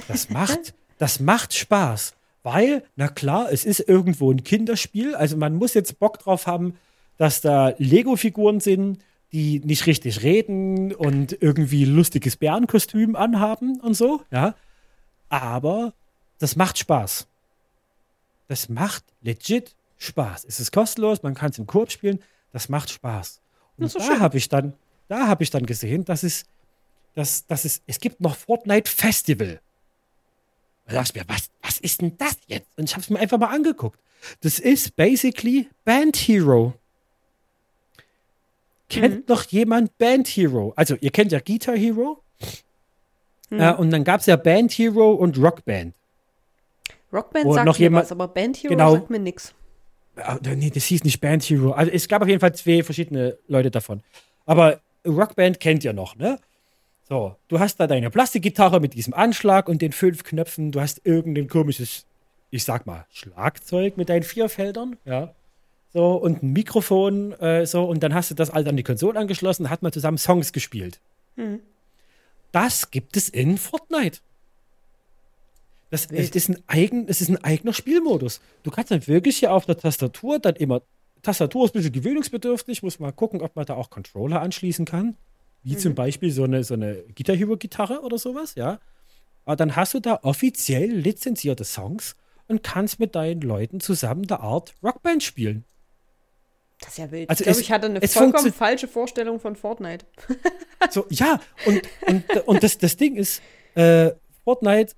Das macht, das macht Spaß, weil, na klar, es ist irgendwo ein Kinderspiel, also man muss jetzt Bock drauf haben, dass da Lego-Figuren sind, die nicht richtig reden und irgendwie lustiges Bärenkostüm anhaben und so, ja. Aber das macht Spaß. Das macht legit Spaß. Es ist kostenlos, man kann es im Korb spielen, das macht Spaß. Und da habe ich dann, da habe ich dann gesehen, dass es, dass, dass es, es gibt noch Fortnite Festival. Da dachte ich mir, was, was ist denn das jetzt? Und ich habe es mir einfach mal angeguckt. Das ist basically Band Hero. Kennt mhm. noch jemand Band Hero? Also, ihr kennt ja Guitar Hero. Mhm. Äh, und dann gab es ja Band Hero und Rock Band. Rockband Wo sagt noch mir jemand, was, aber Band Hero genau, sagt mir nichts. Nee, das hieß nicht Band Hero. Also es gab auf jeden Fall zwei verschiedene Leute davon. Aber Rockband kennt ihr noch, ne? So, du hast da deine Plastikgitarre mit diesem Anschlag und den fünf Knöpfen. Du hast irgendein komisches, ich sag mal, Schlagzeug mit deinen vier Feldern, ja. So, und ein Mikrofon, äh, so, und dann hast du das all an die Konsole angeschlossen, hat man zusammen Songs gespielt. Mhm. Das gibt es in Fortnite. Das, es, ist ein eigen, es ist ein eigener Spielmodus. Du kannst dann wirklich hier auf der Tastatur dann immer. Tastatur ist ein bisschen gewöhnungsbedürftig, muss mal gucken, ob man da auch Controller anschließen kann. Wie mhm. zum Beispiel so eine, so eine Guitar Hero Gitarre oder sowas, ja. Aber dann hast du da offiziell lizenzierte Songs und kannst mit deinen Leuten zusammen der Art Rockband spielen. Das ist ja wild. Also ich glaube, ich hatte eine vollkommen falsche Vorstellung von Fortnite. so, ja, und, und, und das, das Ding ist, äh, Fortnite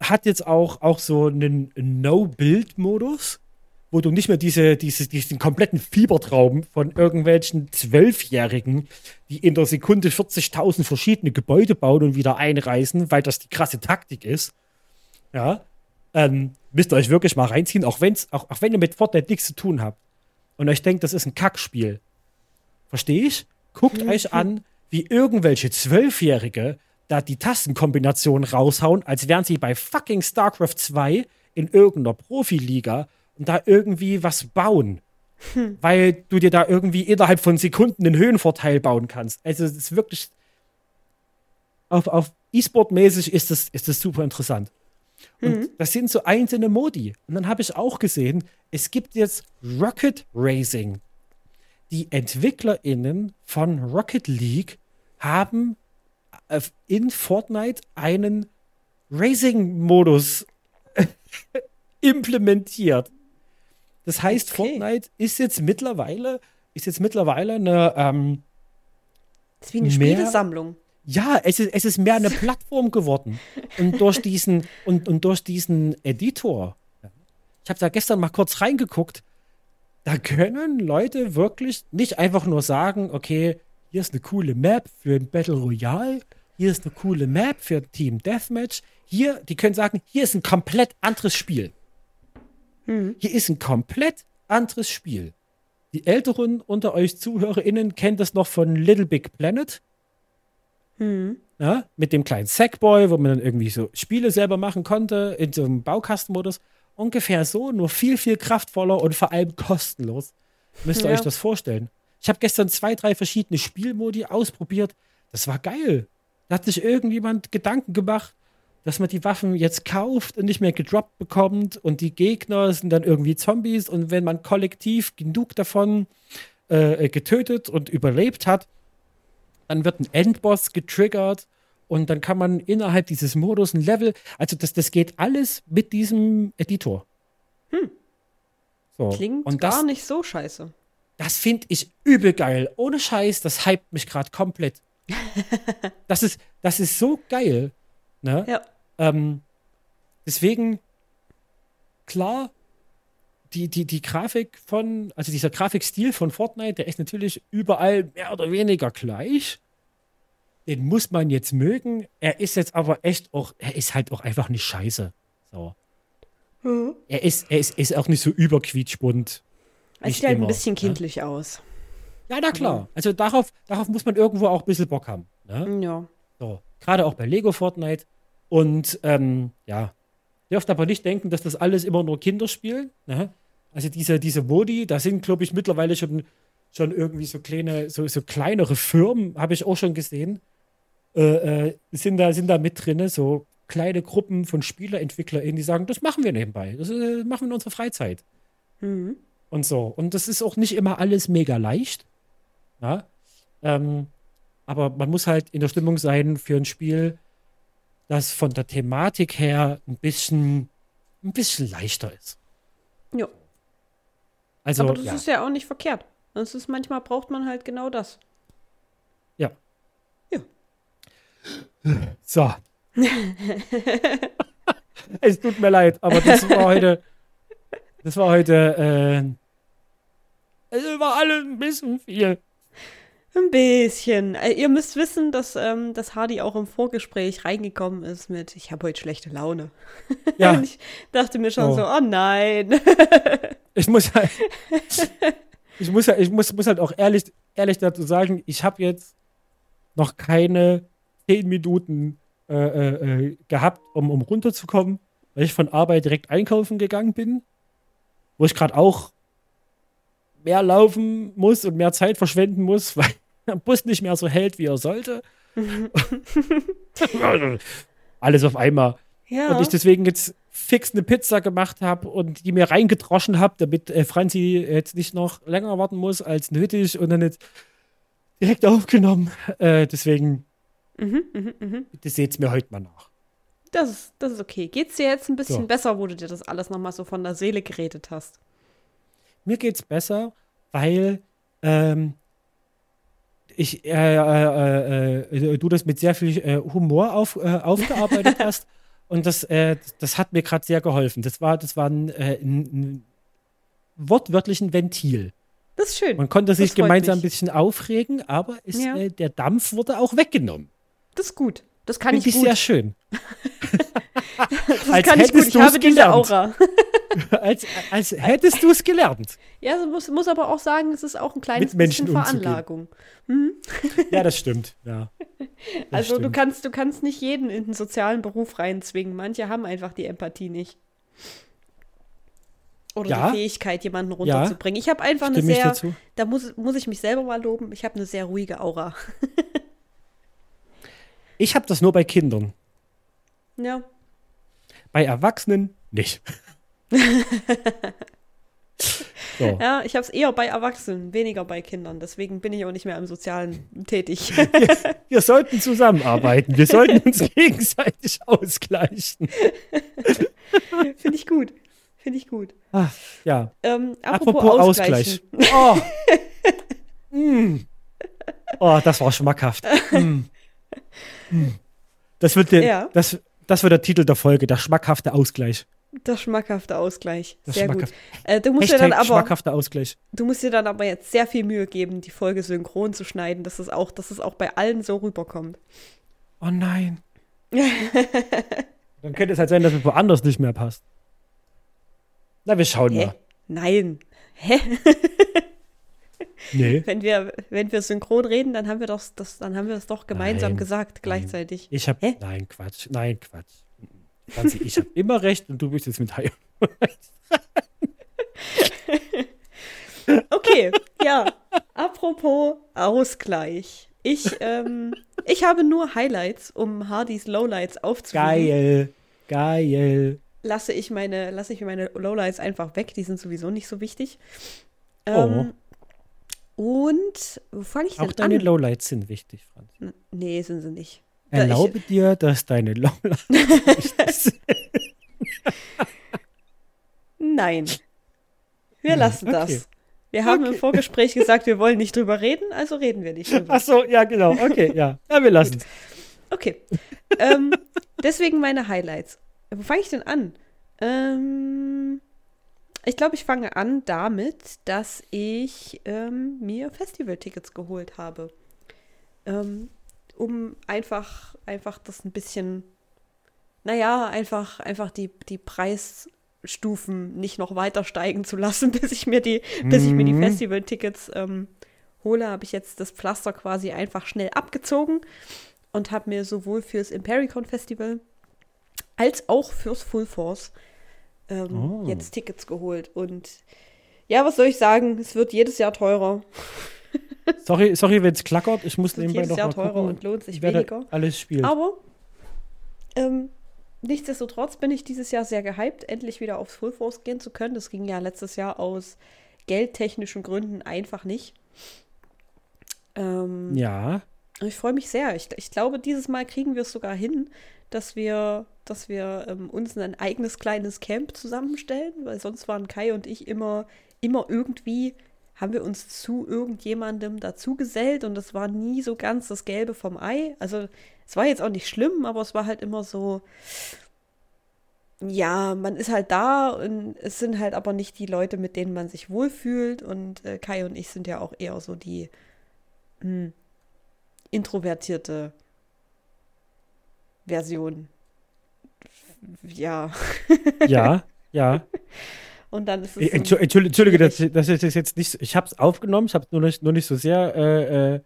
hat jetzt auch, auch so einen No-Build-Modus, wo du nicht mehr diese, diese, diesen kompletten Fiebertraum von irgendwelchen Zwölfjährigen, die in der Sekunde 40.000 verschiedene Gebäude bauen und wieder einreißen, weil das die krasse Taktik ist. Ja. Ähm, müsst ihr euch wirklich mal reinziehen, auch, wenn's, auch, auch wenn ihr mit Fortnite nichts zu tun habt und euch denkt, das ist ein Kackspiel. Verstehe ich? Guckt mhm. euch an, wie irgendwelche Zwölfjährige da die Tastenkombination raushauen, als wären sie bei fucking StarCraft 2 in irgendeiner Profiliga und da irgendwie was bauen. Hm. Weil du dir da irgendwie innerhalb von Sekunden einen Höhenvorteil bauen kannst. Also es ist wirklich auf, auf E-Sport-mäßig ist das, ist das super interessant. Und mhm. das sind so einzelne Modi. Und dann habe ich auch gesehen, es gibt jetzt Rocket Racing. Die EntwicklerInnen von Rocket League haben äh, in Fortnite einen Racing-Modus implementiert. Das heißt, okay. Fortnite ist jetzt mittlerweile, ist jetzt mittlerweile eine. Ähm, das ist wie eine Spielesammlung. Ja, es ist, es ist mehr eine Plattform geworden. Und durch diesen, und, und durch diesen Editor, ich habe da gestern mal kurz reingeguckt, da können Leute wirklich nicht einfach nur sagen, okay, hier ist eine coole Map für ein Battle Royale, hier ist eine coole Map für Team Deathmatch. Hier, die können sagen, hier ist ein komplett anderes Spiel. Mhm. Hier ist ein komplett anderes Spiel. Die Älteren unter euch ZuhörerInnen kennen das noch von Little Big Planet. Mhm. Ja, mit dem kleinen Sackboy, wo man dann irgendwie so Spiele selber machen konnte, in so einem Baukastenmodus. Ungefähr so, nur viel, viel kraftvoller und vor allem kostenlos. Müsst ihr ja. euch das vorstellen. Ich habe gestern zwei, drei verschiedene Spielmodi ausprobiert. Das war geil. Da hat sich irgendjemand Gedanken gemacht, dass man die Waffen jetzt kauft und nicht mehr gedroppt bekommt und die Gegner sind dann irgendwie Zombies und wenn man kollektiv genug davon äh, getötet und überlebt hat, dann wird ein Endboss getriggert und dann kann man innerhalb dieses Modus ein Level, also das, das geht alles mit diesem Editor. Hm. So. Klingt und das, gar nicht so scheiße. Das finde ich übel geil. Ohne Scheiß, das hypt mich gerade komplett. das, ist, das ist so geil. Ne? Ja. Ähm, deswegen, klar, die, die, die Grafik von, also dieser Grafikstil von Fortnite, der ist natürlich überall mehr oder weniger gleich. Den muss man jetzt mögen. Er ist jetzt aber echt auch, er ist halt auch einfach nicht scheiße. So. Mhm. Er, ist, er ist, ist auch nicht so überquietschbunt. Er sieht halt ein bisschen ne? kindlich ne? aus. Ja, na klar. Also darauf, darauf muss man irgendwo auch ein bisschen Bock haben. Ne? Ja. So. Gerade auch bei Lego Fortnite. Und ähm, ja, dürft aber nicht denken, dass das alles immer nur Kinder spielen. Ne? Also diese, diese Modi, da sind, glaube ich, mittlerweile schon, schon irgendwie so kleine, so, so kleinere Firmen, habe ich auch schon gesehen, äh, äh, sind, da, sind da mit drin, so kleine Gruppen von SpielerentwicklerInnen, die sagen, das machen wir nebenbei, das äh, machen wir in unserer Freizeit. Mhm. Und so. Und das ist auch nicht immer alles mega leicht. Ja? Ähm, aber man muss halt in der Stimmung sein für ein Spiel, das von der Thematik her ein bisschen, ein bisschen leichter ist. Ja. Also, aber das ja. ist ja auch nicht verkehrt. Das ist manchmal braucht man halt genau das. Ja. Ja. So. es tut mir leid, aber das war heute. Das war heute. Äh, es war alles ein bisschen viel. Ein bisschen. Äh, Ihr müsst wissen, dass, ähm, dass Hardy auch im Vorgespräch reingekommen ist mit, ich habe heute schlechte Laune. Ja. Und ich dachte mir schon Oh. so, oh nein. Ich muss halt. Ich muss, ich muss, muss halt auch ehrlich, ehrlich dazu sagen, ich habe jetzt noch keine zehn Minuten äh, äh, äh, gehabt, um, um runterzukommen, weil ich von Arbeit direkt einkaufen gegangen bin, wo ich gerade auch mehr laufen muss und mehr Zeit verschwenden muss, weil der Bus nicht mehr so hält, wie er sollte. Alles auf einmal. ja. Und ich deswegen jetzt fix eine Pizza gemacht habe und die mir reingedroschen habe, damit äh, Franzi jetzt nicht noch länger warten muss als nötig und dann jetzt direkt aufgenommen. Äh, deswegen, mhm, mhm, mhm. bitte seht's mir heute mal nach. Das ist, das ist okay. Geht's dir jetzt ein bisschen So. besser, wo du dir das alles nochmal so von der Seele geredet hast? Mir geht's besser, weil ähm, ich äh, äh, äh, äh, du das mit sehr viel äh, Humor auf, äh, aufgearbeitet hast. Und das, äh, das, hat mir gerade sehr geholfen. Das war, das war ein, äh, ein, ein wortwörtlichen Ventil. Das ist schön. Man konnte sich gemeinsam ein mich. bisschen aufregen, aber ist, Ja. äh, der Dampf wurde auch weggenommen. Das ist gut. Das kann Finde ich ich gut. sehr schön. das als kann ich gut. hättest Ich habe diese gelernt. Aura. als, als hättest du es gelernt. Ja, so muss, muss aber auch sagen, es ist auch ein kleines Mit Menschen bisschen. Veranlagung. Ja, das stimmt. Ja. Das Also du stimmt. kannst, du kannst nicht jeden in den sozialen Beruf reinzwingen. Manche haben einfach die Empathie nicht. Oder Ja. die Fähigkeit, jemanden runterzubringen. Ich habe einfach eine Stimme ich sehr, da muss, muss ich mich selber mal loben, ich habe eine sehr ruhige Aura. Ich habe das nur bei Kindern. Ja. Bei Erwachsenen nicht. so. Ja, ich habe es eher bei Erwachsenen, weniger bei Kindern. Deswegen bin ich auch nicht mehr im Sozialen tätig. Wir sollten zusammenarbeiten. Wir sollten uns gegenseitig ausgleichen. Finde ich gut. Finde ich gut. Ah, ja. Ähm, apropos, Apropos. Ausgleich. Oh. mm. oh, das war schmackhaft. Mm. Mm. Das, wird der, Ja. das, das wird der Titel der Folge, der schmackhafte Ausgleich. Der schmackhafte Ausgleich. Das Sehr gut. schmackhaft- Äh, du, musst dir dann aber, schmackhafter Ausgleich. du musst dir dann aber jetzt sehr viel Mühe geben, die Folge synchron zu schneiden, dass es auch, dass es auch bei allen so rüberkommt. Oh nein. Dann könnte es halt sein, dass es woanders nicht mehr passt. Na, wir schauen Hä? mal. Nein. Hä? Nee. Wenn wir, wenn wir synchron reden, dann haben wir doch das, dann haben wir es doch gemeinsam Nein. gesagt, gleichzeitig. Ich habe. Nein, Quatsch. Nein, Quatsch. Franzi, ich habe immer recht und du bist jetzt mit Hai. Okay, ja. Apropos Ausgleich. Ich, ähm, ich habe nur Highlights, um Hardys Lowlights aufzunehmen. Geil. Geil. Lasse ich meine, lasse ich meine Lowlights einfach weg, die sind sowieso nicht so wichtig. Oh. Und wo fange ich denn Auch deine an? Lowlights sind wichtig, Franzi. N- nee, sind sie nicht. Ja, ich- Erlaube dir, dass deine Lowlights wichtig sind. Nein. Wir lassen okay. das. Wir haben im Okay. Vorgespräch gesagt, wir wollen nicht drüber reden, also reden wir nicht drüber. Ach so, ja, genau. Okay, ja. Ja, wir lassen es. Okay. ähm, deswegen meine Highlights. Wo fange ich denn an? Ähm, ich glaube, ich fange an damit, dass ich ähm, mir Festivaltickets geholt habe. Ähm, um einfach, einfach das ein bisschen, naja, einfach, einfach die, die Preisstufen nicht noch weiter steigen zu lassen, bis ich mir die, bis ich mir die Mhm. Festivaltickets ähm, hole, habe ich jetzt das Pflaster quasi einfach schnell abgezogen und habe mir sowohl fürs Impericon Festival als auch fürs Full Force ähm, Oh. jetzt Tickets geholt. Und ja, was soll ich sagen? Es wird jedes Jahr teurer. Sorry, sorry wenn es klackert. Ich muss Es wird nebenbei jedes noch Jahr mal teurer gucken, und lohnt sich weniger. alles spielt. Aber ähm, nichtsdestotrotz bin ich dieses Jahr sehr gehypt, endlich wieder aufs Full Force gehen zu können. Das ging ja letztes Jahr aus geldtechnischen Gründen einfach nicht. Ähm, Ja. Ich freue mich sehr. Ich, ich glaube, dieses Mal kriegen wir es sogar hin, dass wir, dass wir ähm, uns ein eigenes kleines Camp zusammenstellen, weil sonst waren Kai und ich immer, immer irgendwie, haben wir uns zu irgendjemandem dazugesellt und das war nie so ganz das Gelbe vom Ei. Also es war jetzt auch nicht schlimm, aber es war halt immer so, ja, man ist halt da und es sind halt aber nicht die Leute, mit denen man sich wohlfühlt und äh, Kai und ich sind ja auch eher so die hm, introvertierte Version. Ja. Ja, ja. Und dann ist es. Äh, so Entschuldige, Entschuldige dass, ich- dass ich das jetzt nicht. so- Ich habe es aufgenommen, ich habe es nur nicht, nur nicht so sehr äh, äh,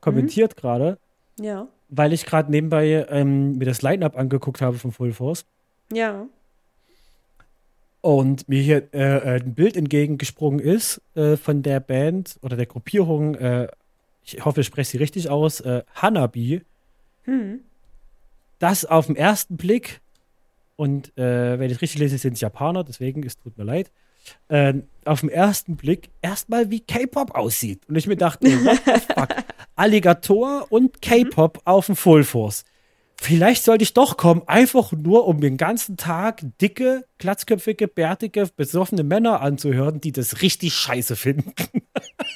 kommentiert gerade, ja. weil ich gerade nebenbei ähm, mir das Line-Up angeguckt habe von Full Force Ja. und mir hier äh, äh, ein Bild entgegengesprungen ist äh, von der Band oder der Gruppierung. Ich hoffe, ich spreche sie richtig aus. Hanabi. Hm. Das auf den ersten Blick und äh, wenn ich richtig lese, sind es Japaner, deswegen es tut mir leid. Äh, auf den ersten Blick erstmal wie K-Pop aussieht. Und ich mir dachte, fuck? Alligator und K-Pop auf dem Full Force. Vielleicht sollte ich doch kommen, einfach nur, um den ganzen Tag dicke, glatzköpfige, bärtige, besoffene Männer anzuhören, die das richtig scheiße finden.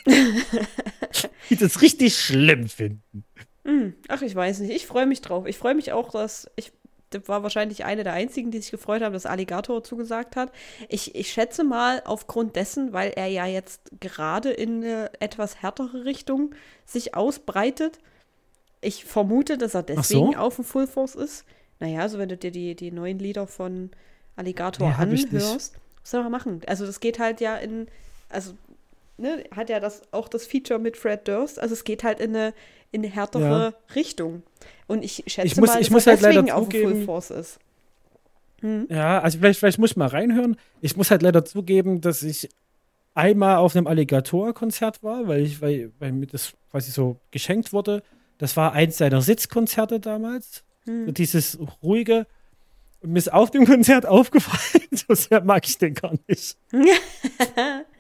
die das richtig schlimm finden. Hm. Ach, ich weiß nicht. Ich freue mich drauf. Ich freue mich auch, dass ich. Das war wahrscheinlich eine der einzigen, die sich gefreut haben, dass Alligator zugesagt hat. Ich, ich schätze mal aufgrund dessen, weil er ja jetzt gerade in eine etwas härtere Richtung sich ausbreitet. Ich vermute, dass er so. deswegen auf dem Full Force ist. Naja, also wenn du dir die, die neuen Lieder von Alligator Nee, anhörst, was soll man machen? Also das geht halt ja in, also ne, hat ja das auch das Feature mit Fred Durst, also es geht halt in eine, in eine härtere Richtung. Und ich schätze Ich muss- mal, ich dass muss halt leider deswegen auf dem Full Force ist. Ja, also vielleicht, vielleicht muss ich mal reinhören. Ich muss halt leider zugeben, dass ich einmal auf einem Alligator-Konzert war, weil, ich, weil, weil mir das quasi so geschenkt wurde. Das war eins seiner Sitzkonzerte damals. So dieses ruhige. Und mir ist auf dem Konzert aufgefallen, so sehr mag ich den gar nicht.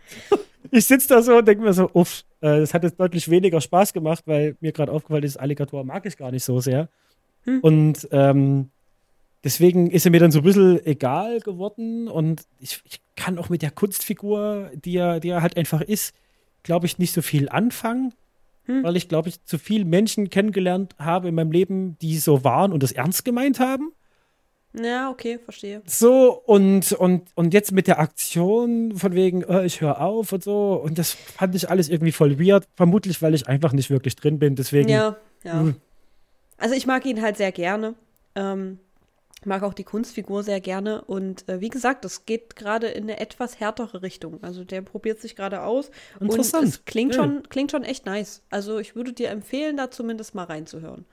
ich sitze da so und denke mir so, uff, äh, das hat jetzt deutlich weniger Spaß gemacht, weil mir gerade aufgefallen ist, Alligator mag ich gar nicht so sehr. Hm. Und ähm, deswegen ist er mir dann so ein bisschen egal geworden und ich, ich kann auch mit der Kunstfigur, die er, die er halt einfach ist, glaube ich, nicht so viel anfangen, Hm. weil ich, glaube ich, zu viele Menschen kennengelernt habe in meinem Leben, die so waren und das ernst gemeint haben. Ja, okay, verstehe. So, und, und, und jetzt mit der Aktion von wegen, äh, ich höre auf und so, und das fand ich alles irgendwie voll weird. Vermutlich, weil ich einfach nicht wirklich drin bin. Deswegen, Ja, ja. Hm. Also ich mag ihn halt sehr gerne. Ähm, mag auch die Kunstfigur sehr gerne. Und äh, wie gesagt, das geht gerade in eine etwas härtere Richtung. Also der probiert sich gerade aus. Interessant. Und es klingt, Ja. schon, klingt schon echt nice. Also ich würde dir empfehlen, da zumindest mal reinzuhören.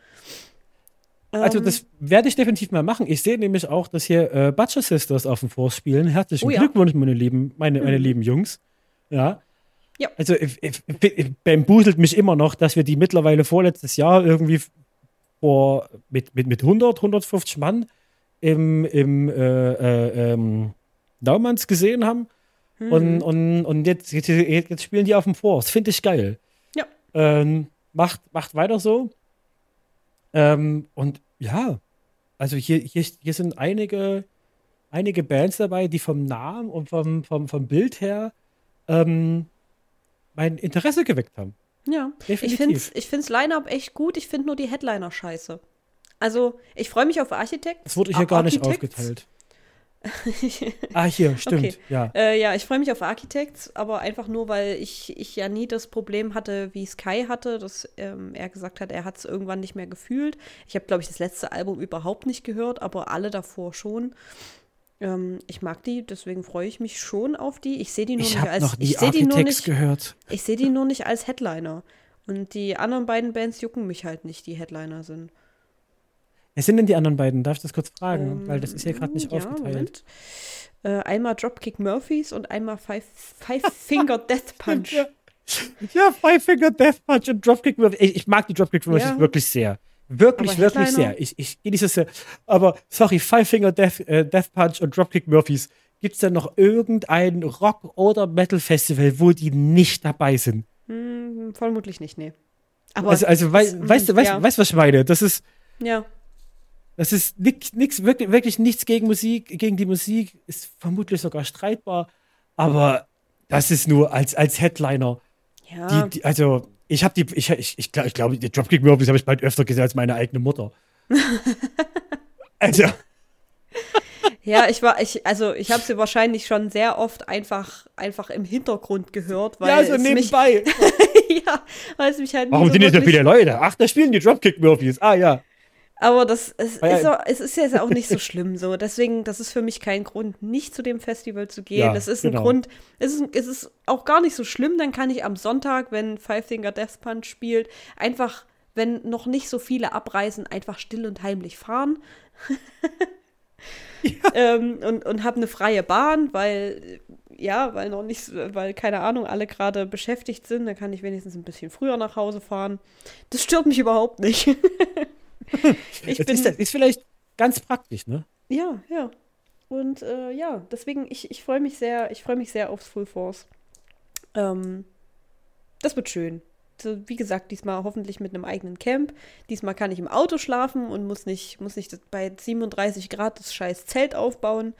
Also Ähm, das werde ich definitiv mal machen. Ich sehe nämlich auch, dass hier äh, Butcher Sisters auf dem Force spielen. Herzlichen Oh ja. Glückwunsch, meine lieben, meine, meine Mhm. lieben Jungs. Ja. Ja. Also ich, ich, ich, bambuselt mich immer noch, dass wir die mittlerweile vorletztes Jahr irgendwie vor, mit, mit, mit 100, 150 Mann im, im äh, äh, ähm, Naumanns gesehen haben. hm. Und, und, und jetzt, jetzt, jetzt spielen die auf dem Force. Finde ich geil. Ja. Ähm, macht, macht weiter so. Ähm, und ja, also hier, hier, hier sind einige, einige Bands dabei, die vom Namen und vom, vom, vom Bild her ähm, mein Interesse geweckt haben. Ja, Definitiv. ich finde ich find's Line-Up echt gut. Ich finde nur die Headliner scheiße. Also, ich freue mich auf Architekt. Das wurde hier gar nicht aufgeteilt. Ah, hier, stimmt. Okay. Ja. Äh, ja, ich freue mich auf Architects, aber einfach nur, weil ich, ich ja nie das Problem hatte, wie Sky hatte, dass ähm, er gesagt hat, er hat es irgendwann nicht mehr gefühlt. Ich habe, glaube ich, das letzte Album überhaupt nicht gehört, aber alle davor schon. Ähm, ich mag die, deswegen freue ich mich schon auf die. Ich sehe die nur Ich nicht als noch nie ich sehe die nur Architects nicht, gehört. ich sehe die nur nicht als Headliner. Und die anderen beiden Bands jucken mich halt nicht, die Headliner sind. Wer sind denn die anderen beiden? Darf ich das kurz fragen? Ähm, Weil das ist hier gerade nicht ja, aufgeteilt. Äh, einmal Dropkick Murphys und einmal Five, Five Finger Death Punch. Ja. Ja, Five Finger Death Punch und Dropkick Murphys. Ich, ich mag die Dropkick Murphys Ja. wirklich sehr. Wirklich, wirklich sehr. Ich, ich gehe dieses, äh, aber sorry, Five Finger Death, äh, Death Punch und Dropkick Murphys. Gibt es denn noch irgendein Rock- oder Metal-Festival, wo die nicht dabei sind? Hm, vermutlich nicht, nee. Aber also, also wei weißt du, weißt, ja. weißt, was ich meine? Das ist, Ja. Das ist nix, nix, wirklich, wirklich nichts gegen Musik, gegen die Musik, ist vermutlich sogar streitbar, aber das ist nur als, als Headliner. Ja. Die, die, also, ich habe die, ich, ich, ich glaube, ich glaub, die Dropkick Murphys habe ich bald öfter gesehen als meine eigene Mutter. also, Ja, ich war, ich, also ich habe sie wahrscheinlich schon sehr oft einfach, einfach im Hintergrund gehört, weil ja, so mich, nebenbei. ja, weil es mich halt Warum so sind jetzt viele Leute? Ach, da spielen die Dropkick Murphys. Ah, ja. Aber das es Ah, ja. ist, auch, es ist ja auch nicht so schlimm so. Deswegen, das ist für mich kein Grund, nicht zu dem Festival zu gehen. Ja, es ist ein genau. Grund, es ist, es ist auch gar nicht so schlimm. Dann kann ich am Sonntag, wenn Five Finger Death Punch spielt, einfach, wenn noch nicht so viele abreisen, einfach still und heimlich fahren. ähm, und und habe eine freie Bahn, weil ja, weil noch nicht, weil keine Ahnung, alle gerade beschäftigt sind, dann kann ich wenigstens ein bisschen früher nach Hause fahren. Das stört mich überhaupt nicht. ich Das bin, ist, das ist vielleicht ganz praktisch, ne? ja, ja. Und äh, ja, deswegen, ich, ich freue mich sehr, ich freue mich sehr aufs Full Force. Ähm, das wird schön. So, wie gesagt, diesmal hoffentlich mit einem eigenen Camp. Diesmal kann ich im Auto schlafen und muss nicht, muss nicht bei 37 Grad das scheiß Zelt aufbauen.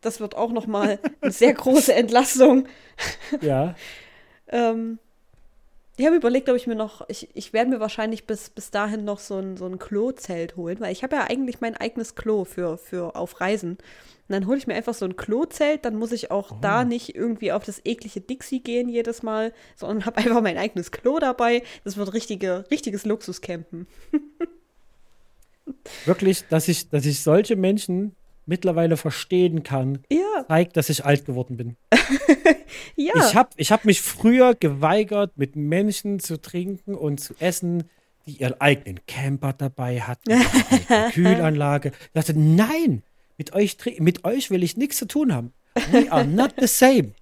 Das wird auch noch mal eine sehr große Entlastung. Ja. Ähm, ich habe überlegt, ob ich mir noch, ich, ich werde mir wahrscheinlich bis, bis dahin noch so ein, so ein Klo-Zelt holen, weil ich habe ja eigentlich mein eigenes Klo für, für auf Reisen. Und dann hole ich mir einfach so ein Klo-Zelt, dann muss ich auch da nicht irgendwie auf das eklige Dixie gehen jedes Mal, sondern habe einfach mein eigenes Klo dabei. Das wird richtige, richtiges Luxuscampen. Wirklich, dass ich, dass ich solche Menschen mittlerweile verstehen kann, Ja, zeigt, dass ich alt geworden bin. ja. Ich habe ich hab mich früher geweigert, mit Menschen zu trinken und zu essen, die ihren eigenen Camper dabei hatten, eigene Kühlanlage. Ich dachte, nein, mit euch, mit euch will ich nichts zu tun haben. We are not the same.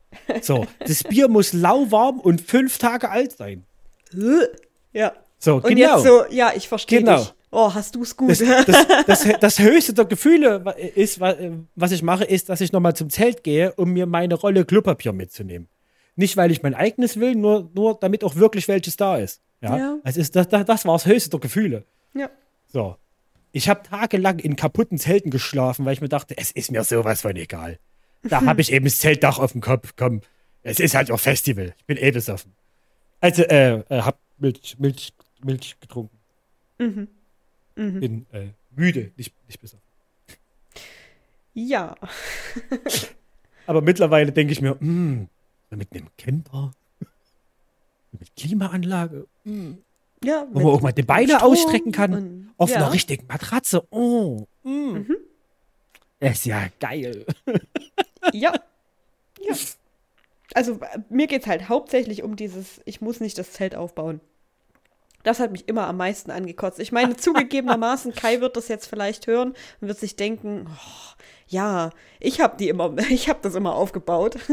So, das Bier muss lauwarm und fünf Tage alt sein. ja. So, Und genau. jetzt so, ja, ich verstehe Genau. dich. Oh, hast du es gut. Das, das, das, das höchste der Gefühle ist, wa- was ich mache, ist, dass ich nochmal zum Zelt gehe, um mir meine Rolle Klopapier mitzunehmen. Nicht, weil ich mein eigenes will, nur, nur damit auch wirklich welches da ist. Ja. Ja. Das, ist, das, das, das war das höchste der Gefühle. ja. So. Ich habe tagelang in kaputten Zelten geschlafen, weil ich mir dachte, es ist mir sowas von egal. Da habe ich eben das Zeltdach auf dem Kopf. Komm, es ist halt auch Festival. Ich bin eh besoffen. Also, äh, äh hab Milch, Milch, Milch getrunken. Mhm. Bin äh, müde, nicht, nicht besoffen. Ja. Aber mittlerweile denke ich mir, hm, mit einem Camper, mit Klimaanlage, Ja, wo man auch mal die Beine Strom ausstrecken kann, und- auf ja. einer richtigen Matratze. Oh, mm. ist ja geil. Ja. Ja. Also äh, mir geht es halt hauptsächlich um dieses, ich muss nicht das Zelt aufbauen. Das hat mich immer am meisten angekotzt. Ich meine, zugegebenermaßen, Kai wird das jetzt vielleicht hören und wird sich denken, oh, ja, ich habe die immer, ich habe das immer aufgebaut.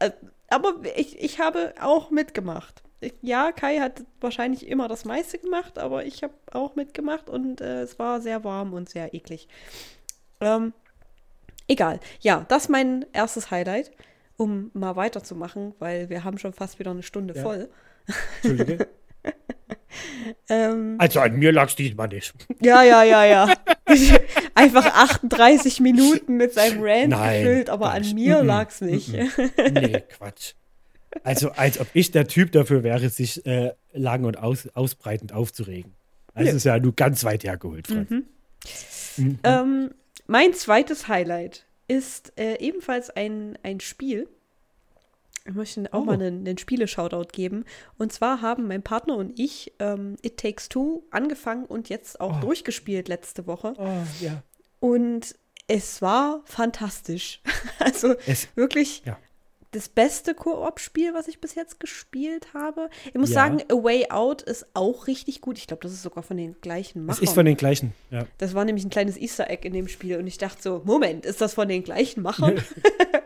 Äh, Aber ich, ich habe auch mitgemacht. Ja, Kai hat wahrscheinlich immer das meiste gemacht, aber ich habe auch mitgemacht und äh, es war sehr warm und sehr eklig. Ähm, egal. Ja, das ist mein erstes Highlight, um mal weiterzumachen, weil wir haben schon fast wieder eine Stunde Ja. voll. Entschuldige. Ähm, Also an mir lag es diesmal nicht. ja, ja, ja, ja. Einfach 38 Minuten mit seinem Rant Nein, gefüllt, aber an nicht. mir Mhm, lag's nicht. Nee, Quatsch. Also als ob ich der Typ dafür wäre, sich äh, lang und aus, ausbreitend aufzuregen. Das Nö. ist ja nur ganz weit hergeholt, Franz. Mhm. Ähm, mein zweites Highlight ist äh, ebenfalls ein, ein Spiel. Ich möchte auch Oh. mal einen, einen Spiele-Shoutout geben. Und zwar haben mein Partner und ich ähm, It Takes Two angefangen und jetzt auch Oh. durchgespielt letzte Woche. Oh, ja. Und es war fantastisch. Also Es, wirklich Ja. das beste Koop-Spiel, was ich bis jetzt gespielt habe. Ich muss Ja. sagen, A Way Out ist auch richtig gut. Ich glaube, das ist sogar von den gleichen Machern. ist von den gleichen. Ja. Das war nämlich ein kleines Easter Egg in dem Spiel und ich dachte so, Moment, ist das von den gleichen Machern?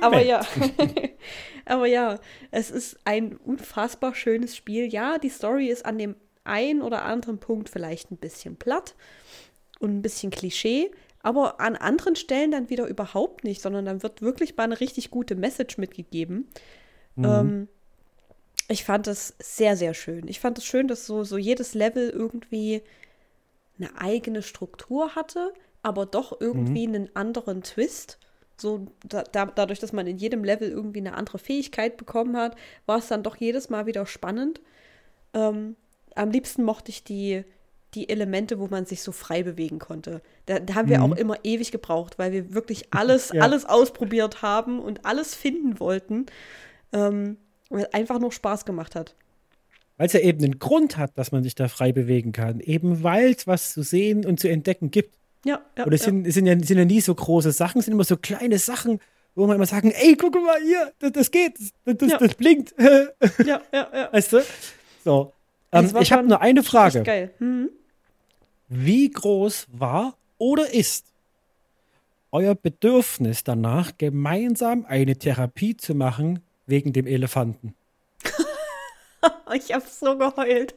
Aber ja. Aber ja, es ist ein unfassbar schönes Spiel. Ja, die Story ist an dem einen oder anderen Punkt vielleicht ein bisschen platt und ein bisschen Klischee, aber an anderen Stellen dann wieder überhaupt nicht, sondern dann wird wirklich mal eine richtig gute Message mitgegeben. Ähm, ich fand es sehr, sehr schön. Ich fand es schön, dass so, so jedes Level irgendwie eine eigene Struktur hatte, aber doch irgendwie mhm. einen anderen Twist. So, da, da, dadurch, dass man in jedem Level irgendwie eine andere Fähigkeit bekommen hat, war es dann doch jedes Mal wieder spannend. Ähm, am liebsten mochte ich die, die Elemente, wo man sich so frei bewegen konnte. Da, da haben wir mhm. auch immer ewig gebraucht, weil wir wirklich alles, ja. alles ausprobiert haben und alles finden wollten. Ähm, weil es einfach nur Spaß gemacht hat. Weil es ja eben einen Grund hat, dass man sich da frei bewegen kann. Eben weil es was zu sehen und zu entdecken gibt. Ja, ja. Und es sind, ja. sind, ja, sind ja nie so große Sachen, es sind immer so kleine Sachen, wo man immer sagen, ey, guck mal hier, das, das geht, das, das, ja. das blinkt. ja, ja, ja. Weißt du? So. Ähm, ich habe nur eine Frage. Geil. Mhm. Wie groß war oder ist euer Bedürfnis danach, gemeinsam eine Therapie zu machen wegen dem Elefanten? ich habe so geheult.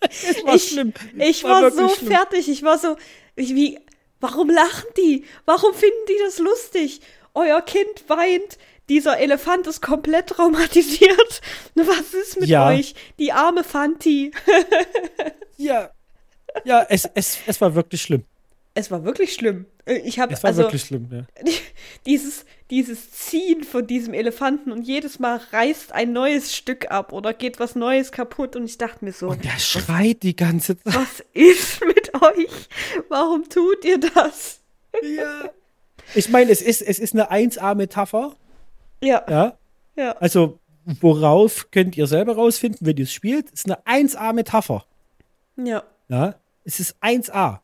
es war ich, schlimm. Ich war, war so schlimm. fertig. Ich war so, ich, wie, warum lachen die? Warum finden die das lustig? Euer Kind weint. Dieser Elefant ist komplett traumatisiert. Was ist mit ja. euch? Die arme Fanti. ja. Ja, es, es, es war wirklich schlimm. Es war wirklich schlimm. Äh, ich habe es war also, wirklich schlimm, ja. Dieses, dieses Ziehen von diesem Elefanten und jedes Mal reißt ein neues Stück ab oder geht was Neues kaputt und ich dachte mir so. Und der schreit die ganze Zeit. Was ist mit euch? Warum tut ihr das? Ja. Ich meine, es ist, es ist eine 1A-Metapher. Ja. Ja. Ja. Also, worauf könnt ihr selber rausfinden, wenn ihr es spielt? Es ist eine 1A-Metapher. Ja. Ja. Es ist 1A.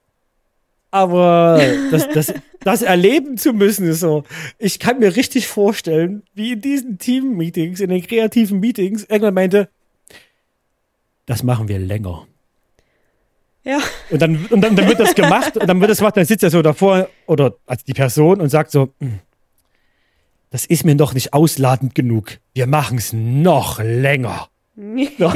Aber das, das, das erleben zu müssen, ist so. Ich kann mir richtig vorstellen, wie in diesen Team-Meetings, in den kreativen Meetings, irgendwann meinte, das machen wir länger. Ja. Und dann, und dann, dann wird das gemacht und dann wird das gemacht, dann sitzt er so davor oder als die Person und sagt so, hm, das ist mir doch nicht ausladend genug. Wir machen es noch länger. ja.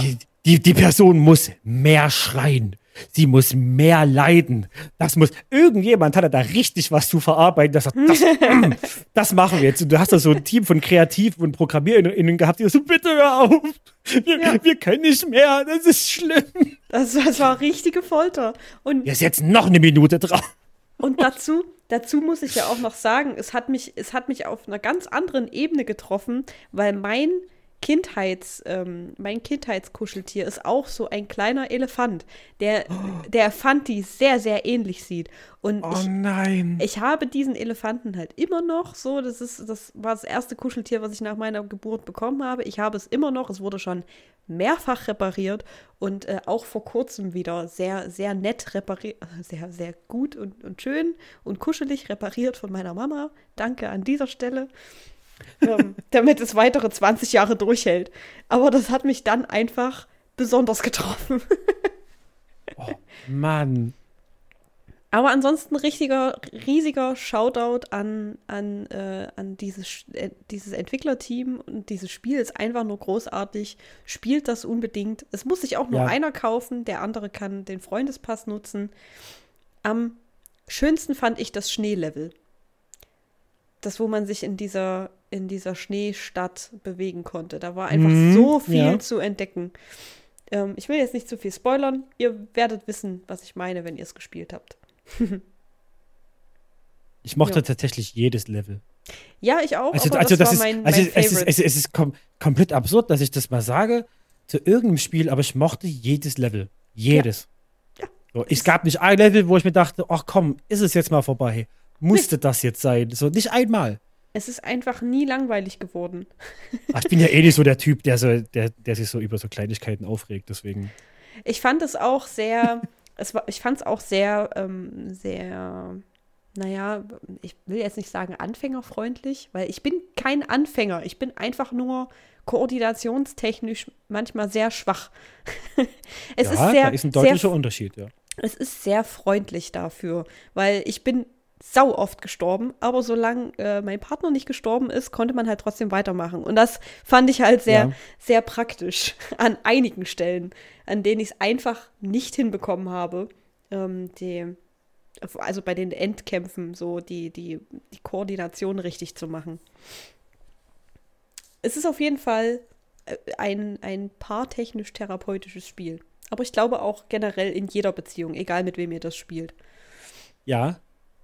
Die, die, die Person muss mehr schreien. Sie muss mehr leiden. Das muss, irgendjemand hat da richtig was zu verarbeiten. Das, das, das machen wir jetzt. Und du hast da so ein Team von Kreativen und ProgrammierInnen gehabt, die so, bitte hör auf. Wir, ja. wir können nicht mehr. Das ist schlimm. Das, das war richtige Folter. Und Jetzt jetzt noch eine Minute drauf. Und dazu, dazu muss ich ja auch noch sagen, es hat mich, es hat mich auf einer ganz anderen Ebene getroffen, weil mein Kindheits, ähm, mein Kindheitskuscheltier ist auch so ein kleiner Elefant, der, oh. der Fanti sehr, sehr ähnlich sieht. Und oh ich, nein. ich habe diesen Elefanten halt immer noch so. Das ist, das war das erste Kuscheltier, was ich nach meiner Geburt bekommen habe. Ich habe es immer noch. Es wurde schon mehrfach repariert und äh, auch vor kurzem wieder sehr, sehr nett repariert, äh, sehr, sehr gut und, und schön und kuschelig repariert von meiner Mama. Danke an dieser Stelle ähm, damit es weitere 20 Jahre durchhält. Aber das hat mich dann einfach besonders getroffen. oh, Mann. Aber ansonsten richtiger, riesiger Shoutout an, an, äh, an dieses, äh, dieses Entwicklerteam und dieses Spiel ist einfach nur großartig. Spielt das unbedingt. Es muss sich auch nur ja. einer kaufen, der andere kann den Freundespass nutzen. Am schönsten fand ich das Schneelevel. Das, wo man sich in dieser, in dieser Schneestadt bewegen konnte. Da war einfach mhm, so viel ja. zu entdecken. Ähm, ich will jetzt nicht zu viel spoilern. Ihr werdet wissen, was ich meine, wenn ihr es gespielt habt. ich mochte ja. tatsächlich jedes Level. Ja, ich auch. Also, also das, das ist, mein, also mein es, ist, es, es ist kom komplett absurd, dass ich das mal sage zu irgendeinem Spiel, aber ich mochte jedes Level. Jedes. Ja. ja. So, es gab nicht ein Level, wo ich mir dachte, ach komm, ist es jetzt mal vorbei. Musste nee. das jetzt sein? So, nicht einmal. Es ist einfach nie langweilig geworden. Ach, ich bin ja eh nicht so der Typ, der, so, der, der sich so über so Kleinigkeiten aufregt, deswegen. Ich fand es auch sehr, es war, ich fand es auch sehr, ähm, sehr, naja, ich will jetzt nicht sagen anfängerfreundlich, weil ich bin kein Anfänger. Ich bin einfach nur koordinationstechnisch manchmal sehr schwach. es ja, ist sehr, da ist ein deutlicher sehr, Unterschied, ja. Es ist sehr freundlich dafür, weil ich bin sau oft gestorben, aber solange äh, mein Partner nicht gestorben ist, konnte man halt trotzdem weitermachen. Und das fand ich halt sehr, ja. sehr praktisch an einigen Stellen, an denen ich es einfach nicht hinbekommen habe, ähm, die, also bei den Endkämpfen so die, die, die Koordination richtig zu machen. es ist auf jeden Fall äh, ein, ein paartechnisch-therapeutisches Spiel. Aber ich glaube auch generell in jeder Beziehung, egal mit wem ihr das spielt. Ja,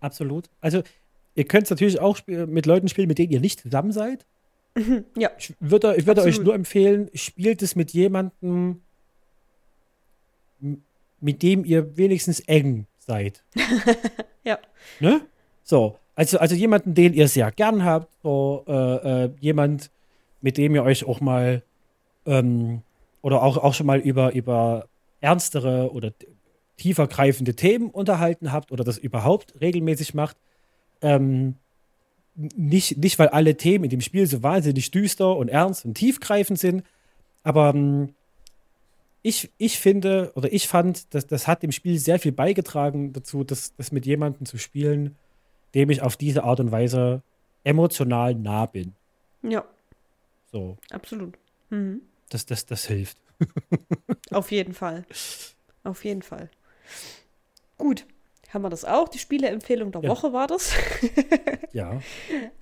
absolut. Also, ihr könnt es natürlich auch mit Leuten spielen, mit denen ihr nicht zusammen seid. ja. Ich würde, ich würde euch nur empfehlen, spielt es mit jemandem, mit dem ihr wenigstens eng seid. ja. Ne? So, also, also jemanden, den ihr sehr gern habt, so äh, äh, jemand, mit dem ihr euch auch mal ähm, oder auch, auch schon mal über, über ernstere oder tiefer greifende Themen unterhalten habt oder das überhaupt regelmäßig macht. Ähm, nicht, nicht, weil alle Themen in dem Spiel so wahnsinnig düster und ernst und tiefgreifend sind, aber ähm, ich, ich finde oder ich fand, dass das hat dem Spiel sehr viel beigetragen dazu, das, das mit jemandem zu spielen, dem ich auf diese Art und Weise emotional nah bin. Ja. So. Absolut. Mhm. Das, das, das hilft. auf jeden Fall. Auf jeden Fall. Gut, haben wir das auch. Die Spieleempfehlung der ja. Woche war das. ja.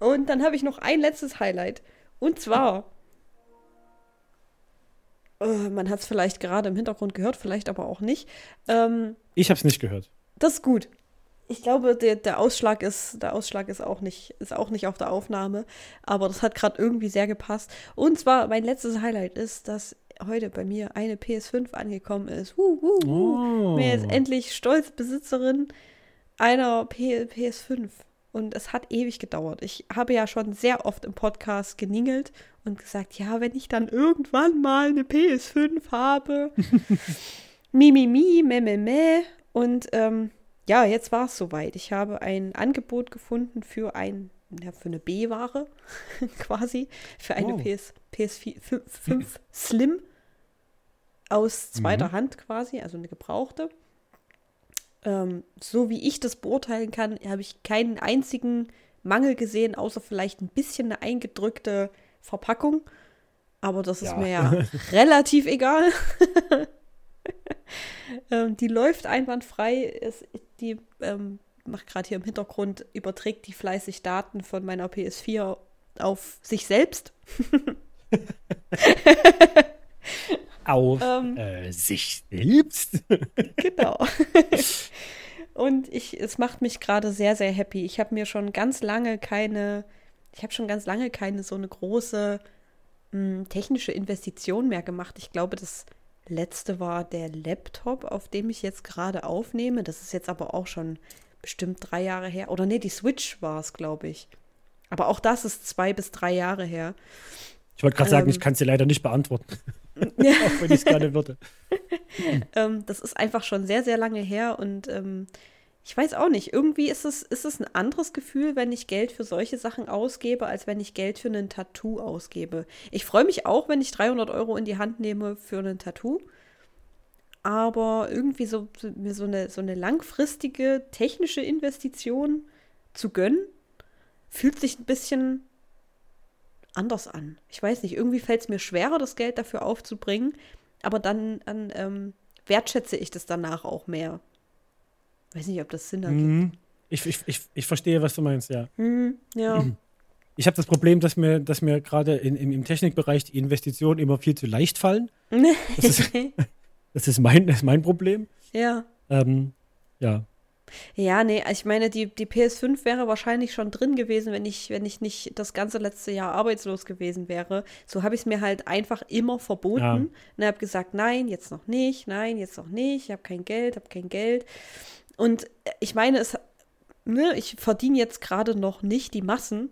Und dann habe ich noch ein letztes Highlight. Und zwar, äh, man hat es vielleicht gerade im Hintergrund gehört, vielleicht aber auch nicht. Ähm, ich habe es nicht gehört. Das ist gut. Ich glaube, der, der, Ausschlag ist, der Ausschlag ist auch nicht, ist auch nicht auf der Aufnahme, aber das hat gerade irgendwie sehr gepasst. Und zwar, mein letztes Highlight ist, dass heute bei mir eine PS5 angekommen ist. Uh, uh, uh. Oh. Mir ist endlich stolz Besitzerin einer P PS5. Und es hat ewig gedauert. Ich habe ja schon sehr oft im Podcast geningelt und gesagt, ja, wenn ich dann irgendwann mal eine PS5 habe. Mimimi, mi, mi, me, me, me. Und ähm, ja, jetzt war es soweit. Ich habe ein Angebot gefunden für ein, ja, für eine B-Ware quasi, für eine oh. PS, PS4 5 Slim aus zweiter mhm. Hand quasi, also eine gebrauchte. Ähm, so wie ich das beurteilen kann, habe ich keinen einzigen Mangel gesehen, außer vielleicht ein bisschen eine eingedrückte Verpackung. Aber das ist ja. mir ja relativ egal. ähm, die läuft einwandfrei. Es, die ähm, macht gerade hier im Hintergrund, überträgt die fleißig Daten von meiner PS4 auf sich selbst. auf ähm, äh, sich selbst. genau. Und ich, es macht mich gerade sehr, sehr happy. Ich habe mir schon ganz lange keine, ich habe schon ganz lange keine so eine große mh, hm, technische Investition mehr gemacht. Ich glaube, das letzte war der Laptop, auf dem ich jetzt gerade aufnehme. Das ist jetzt aber auch schon bestimmt drei Jahre her. Oder nee, die Switch war es, glaube ich. Aber auch das ist zwei bis drei Jahre her. Ich wollte gerade ähm, sagen, ich ähm, kann sie leider nicht beantworten. auch wenn ich es gerne würde. ähm, das ist einfach schon sehr, sehr lange her und ähm, ich weiß auch nicht, irgendwie ist es, ist es ein anderes Gefühl, wenn ich Geld für solche Sachen ausgebe, als wenn ich Geld für ein Tattoo ausgebe. Ich freue mich auch, wenn ich 300 Euro in die Hand nehme für ein Tattoo. Aber irgendwie so, mir so eine, so eine langfristige technische Investition zu gönnen, fühlt sich ein bisschen anders an. Ich weiß nicht, irgendwie fällt es mir schwerer, das Geld dafür aufzubringen, aber dann, dann ähm, wertschätze ich das danach auch mehr. Weiß nicht, ob das Sinn ergibt. Mhm. Ich, ich, ich, ich verstehe, was du meinst, ja. Mhm, ja. Ich habe das Problem, dass mir, dass mir gerade im, im Technikbereich die Investitionen immer viel zu leicht fallen. Das ist, das ist, mein, das ist mein Problem. Ja. Ähm, ja. Ja, nee, ich meine, die, die PS5 wäre wahrscheinlich schon drin gewesen, wenn ich, wenn ich nicht das ganze letzte Jahr arbeitslos gewesen wäre. So habe ich es mir halt einfach immer verboten ja. und habe gesagt, nein, jetzt noch nicht, nein, jetzt noch nicht, ich habe kein Geld, habe kein Geld. Und ich meine, es, ne, ich verdiene jetzt gerade noch nicht die Massen,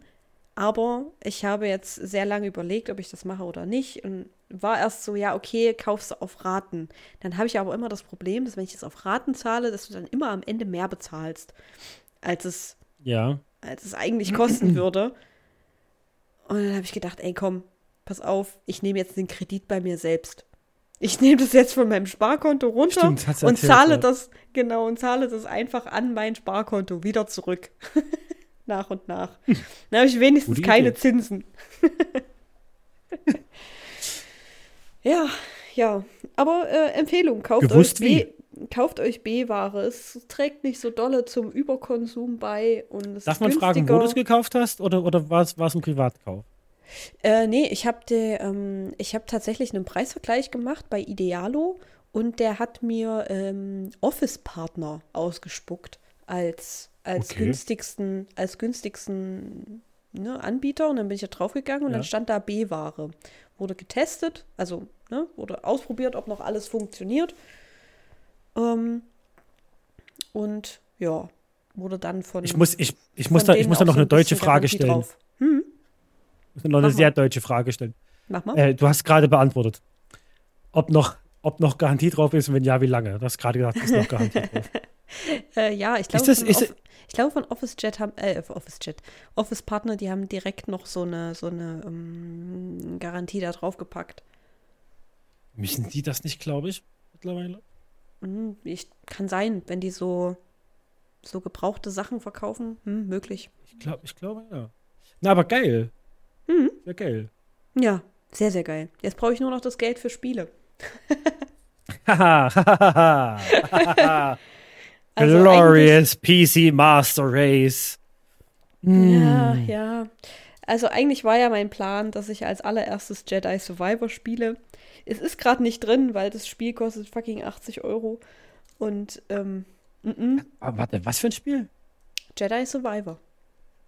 aber ich habe jetzt sehr lange überlegt, ob ich das mache oder nicht. Und war erst so, ja, okay, kaufst du auf Raten. Dann habe ich aber immer das Problem, dass wenn ich es auf Raten zahle, dass du dann immer am Ende mehr bezahlst, als es, ja. als es eigentlich kosten würde. Und dann habe ich gedacht, ey, komm, pass auf, ich nehme jetzt den Kredit bei mir selbst. Ich nehme das jetzt von meinem Sparkonto runter Stimmt, und erzählt, zahle ja. das, genau, und zahle das einfach an mein Sparkonto wieder zurück. nach und nach. Dann habe ich wenigstens Gute keine Idee. Zinsen. Ja, ja. Aber äh, Empfehlung, kauft Gewusst euch B. Kauft euch B-Ware. Es trägt nicht so dolle zum Überkonsum bei. Und es Darf man günstiger. fragen, wo du es gekauft hast oder, oder war es ein Privatkauf? Äh, nee, ich habe ähm, hab tatsächlich einen Preisvergleich gemacht bei Idealo und der hat mir ähm, Office-Partner ausgespuckt als, als Okay. günstigsten, als günstigsten ne, Anbieter. Und dann bin ich da draufgegangen und Ja. dann stand da B-Ware. Wurde getestet, also ne, wurde ausprobiert, ob noch alles funktioniert. Ähm, und ja, wurde dann von. Ich muss, ich, ich muss, da, ich muss da noch so eine ein deutsche Frage stellen. Hm, Ich muss noch eine Mach mal. sehr deutsche Frage stellen. mach mal. Äh, du hast gerade beantwortet, ob noch, ob noch Garantie drauf ist und wenn ja, wie lange? Du hast gerade gesagt, ist noch Garantie drauf. Äh, ja, ich glaube, das- von, ist- ich glaube von OfficeJet haben, äh, OfficeJet, Office Partner, die haben direkt noch so eine, so eine ähm, Garantie da drauf gepackt. Müssen die das nicht, glaube ich, mittlerweile? Hm, ich, kann sein, wenn die so, so gebrauchte Sachen verkaufen, hm, möglich. Ich glaube, ich glaube, ja. Na, aber geil. Mhm. Ja, geil. Ja, sehr, sehr geil. Jetzt brauche ich nur noch das Geld für Spiele. Haha. Also Glorious PC Master Race. Ja, Mm. ja. Also eigentlich war ja mein Plan, dass ich als allererstes Jedi Survivor spiele. Es ist gerade nicht drin, weil das Spiel kostet fucking 80 Euro. Und ähm, mm -mm, Aber warte, was für ein Spiel? Jedi Survivor.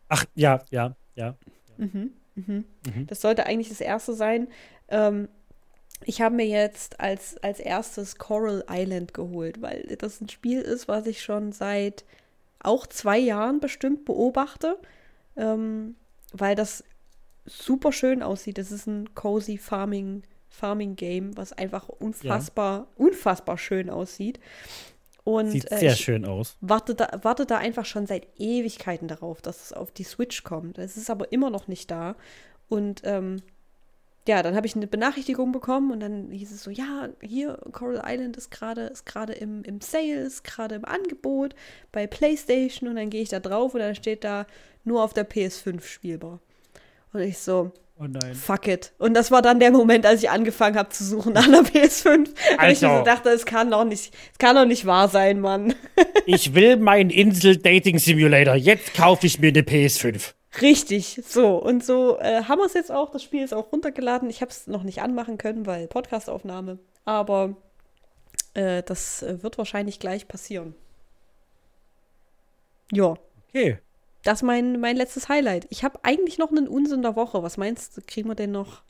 Ach, ja, ja, ja. Mhm, mhm. Mhm. Das sollte eigentlich das erste sein. Ähm, ich habe mir jetzt als, als erstes Coral Island geholt, weil das ein Spiel ist, was ich schon seit auch zwei Jahren bestimmt beobachte, ähm, weil das super schön aussieht. Das ist ein cozy Farming, Farming Game, was einfach unfassbar, unfassbar schön aussieht. Und Sieht äh, sehr schön aus. warte da, warte da einfach schon seit Ewigkeiten darauf, dass es auf die Switch kommt. Es ist aber immer noch nicht da. Und ähm, ja, dann habe ich eine Benachrichtigung bekommen und dann hieß es so, ja, hier, Coral Island ist gerade ist gerade im, im Sale, ist gerade im Angebot bei PlayStation und dann gehe ich da drauf und dann steht da nur auf der PS5 spielbar. Und ich so, Oh nein. fuck it. Und das war dann der Moment, als ich angefangen habe zu suchen nach einer PS5. Und ich mir so Also. dachte, es kann doch nicht, es kann doch nicht wahr sein, Mann. Ich will meinen Insel-Dating-Simulator. Jetzt kaufe ich mir eine PS5. Richtig, so. Und so äh, haben wir es jetzt auch. Das Spiel ist auch runtergeladen. Ich habe es noch nicht anmachen können, weil Podcastaufnahme. Aber äh, das äh, wird wahrscheinlich gleich passieren. Ja, Okay. das ist mein, mein letztes Highlight. Ich habe eigentlich noch einen Unsinn der Woche. Was meinst du? Kriegen wir den noch?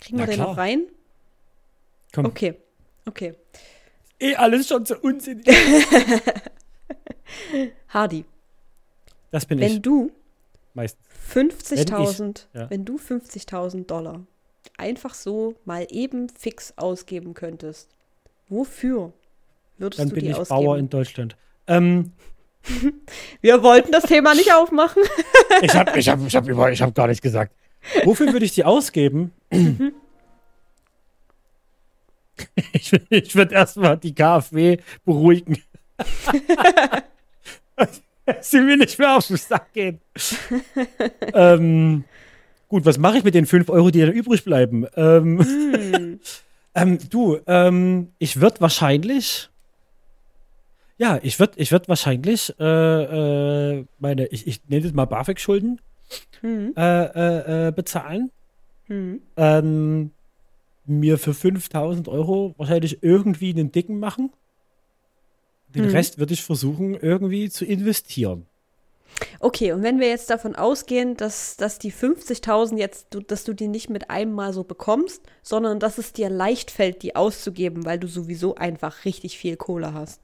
Kriegen wir Na den klar. noch rein? Komm. Okay, okay. Eh alles schon so unsinnig. Hardy, Das bin wenn ich du meistens. 50.000, ja. wenn du 50.000 Dollar einfach so mal eben fix ausgeben könntest, wofür würdest Dann du bin die ich ausgeben? Bauer in Deutschland. Ähm, Wir wollten das Thema nicht aufmachen. ich habe ich hab, ich hab ich hab gar nicht gesagt. Wofür würde ich die ausgeben? ich ich würde erstmal die KfW beruhigen. Sie mir nicht mehr auf den Sack gehen. ähm, gut, was mache ich mit den 5 Euro, die da übrig bleiben? Ähm, Hm. ähm, du, ähm, ich würde wahrscheinlich. Ja, ich würde ich würd wahrscheinlich äh, äh, meine, ich, ich nenne das mal BAföG-Schulden Hm. äh, bezahlen. Hm. Ähm, mir für 5000 Euro wahrscheinlich irgendwie einen dicken machen. Den Mhm. Rest würde ich versuchen, irgendwie zu investieren. Okay, und wenn wir jetzt davon ausgehen, dass, dass die 50.000 jetzt, du, dass du die nicht mit einem Mal so bekommst, sondern dass es dir leicht fällt, die auszugeben, weil du sowieso einfach richtig viel Kohle hast.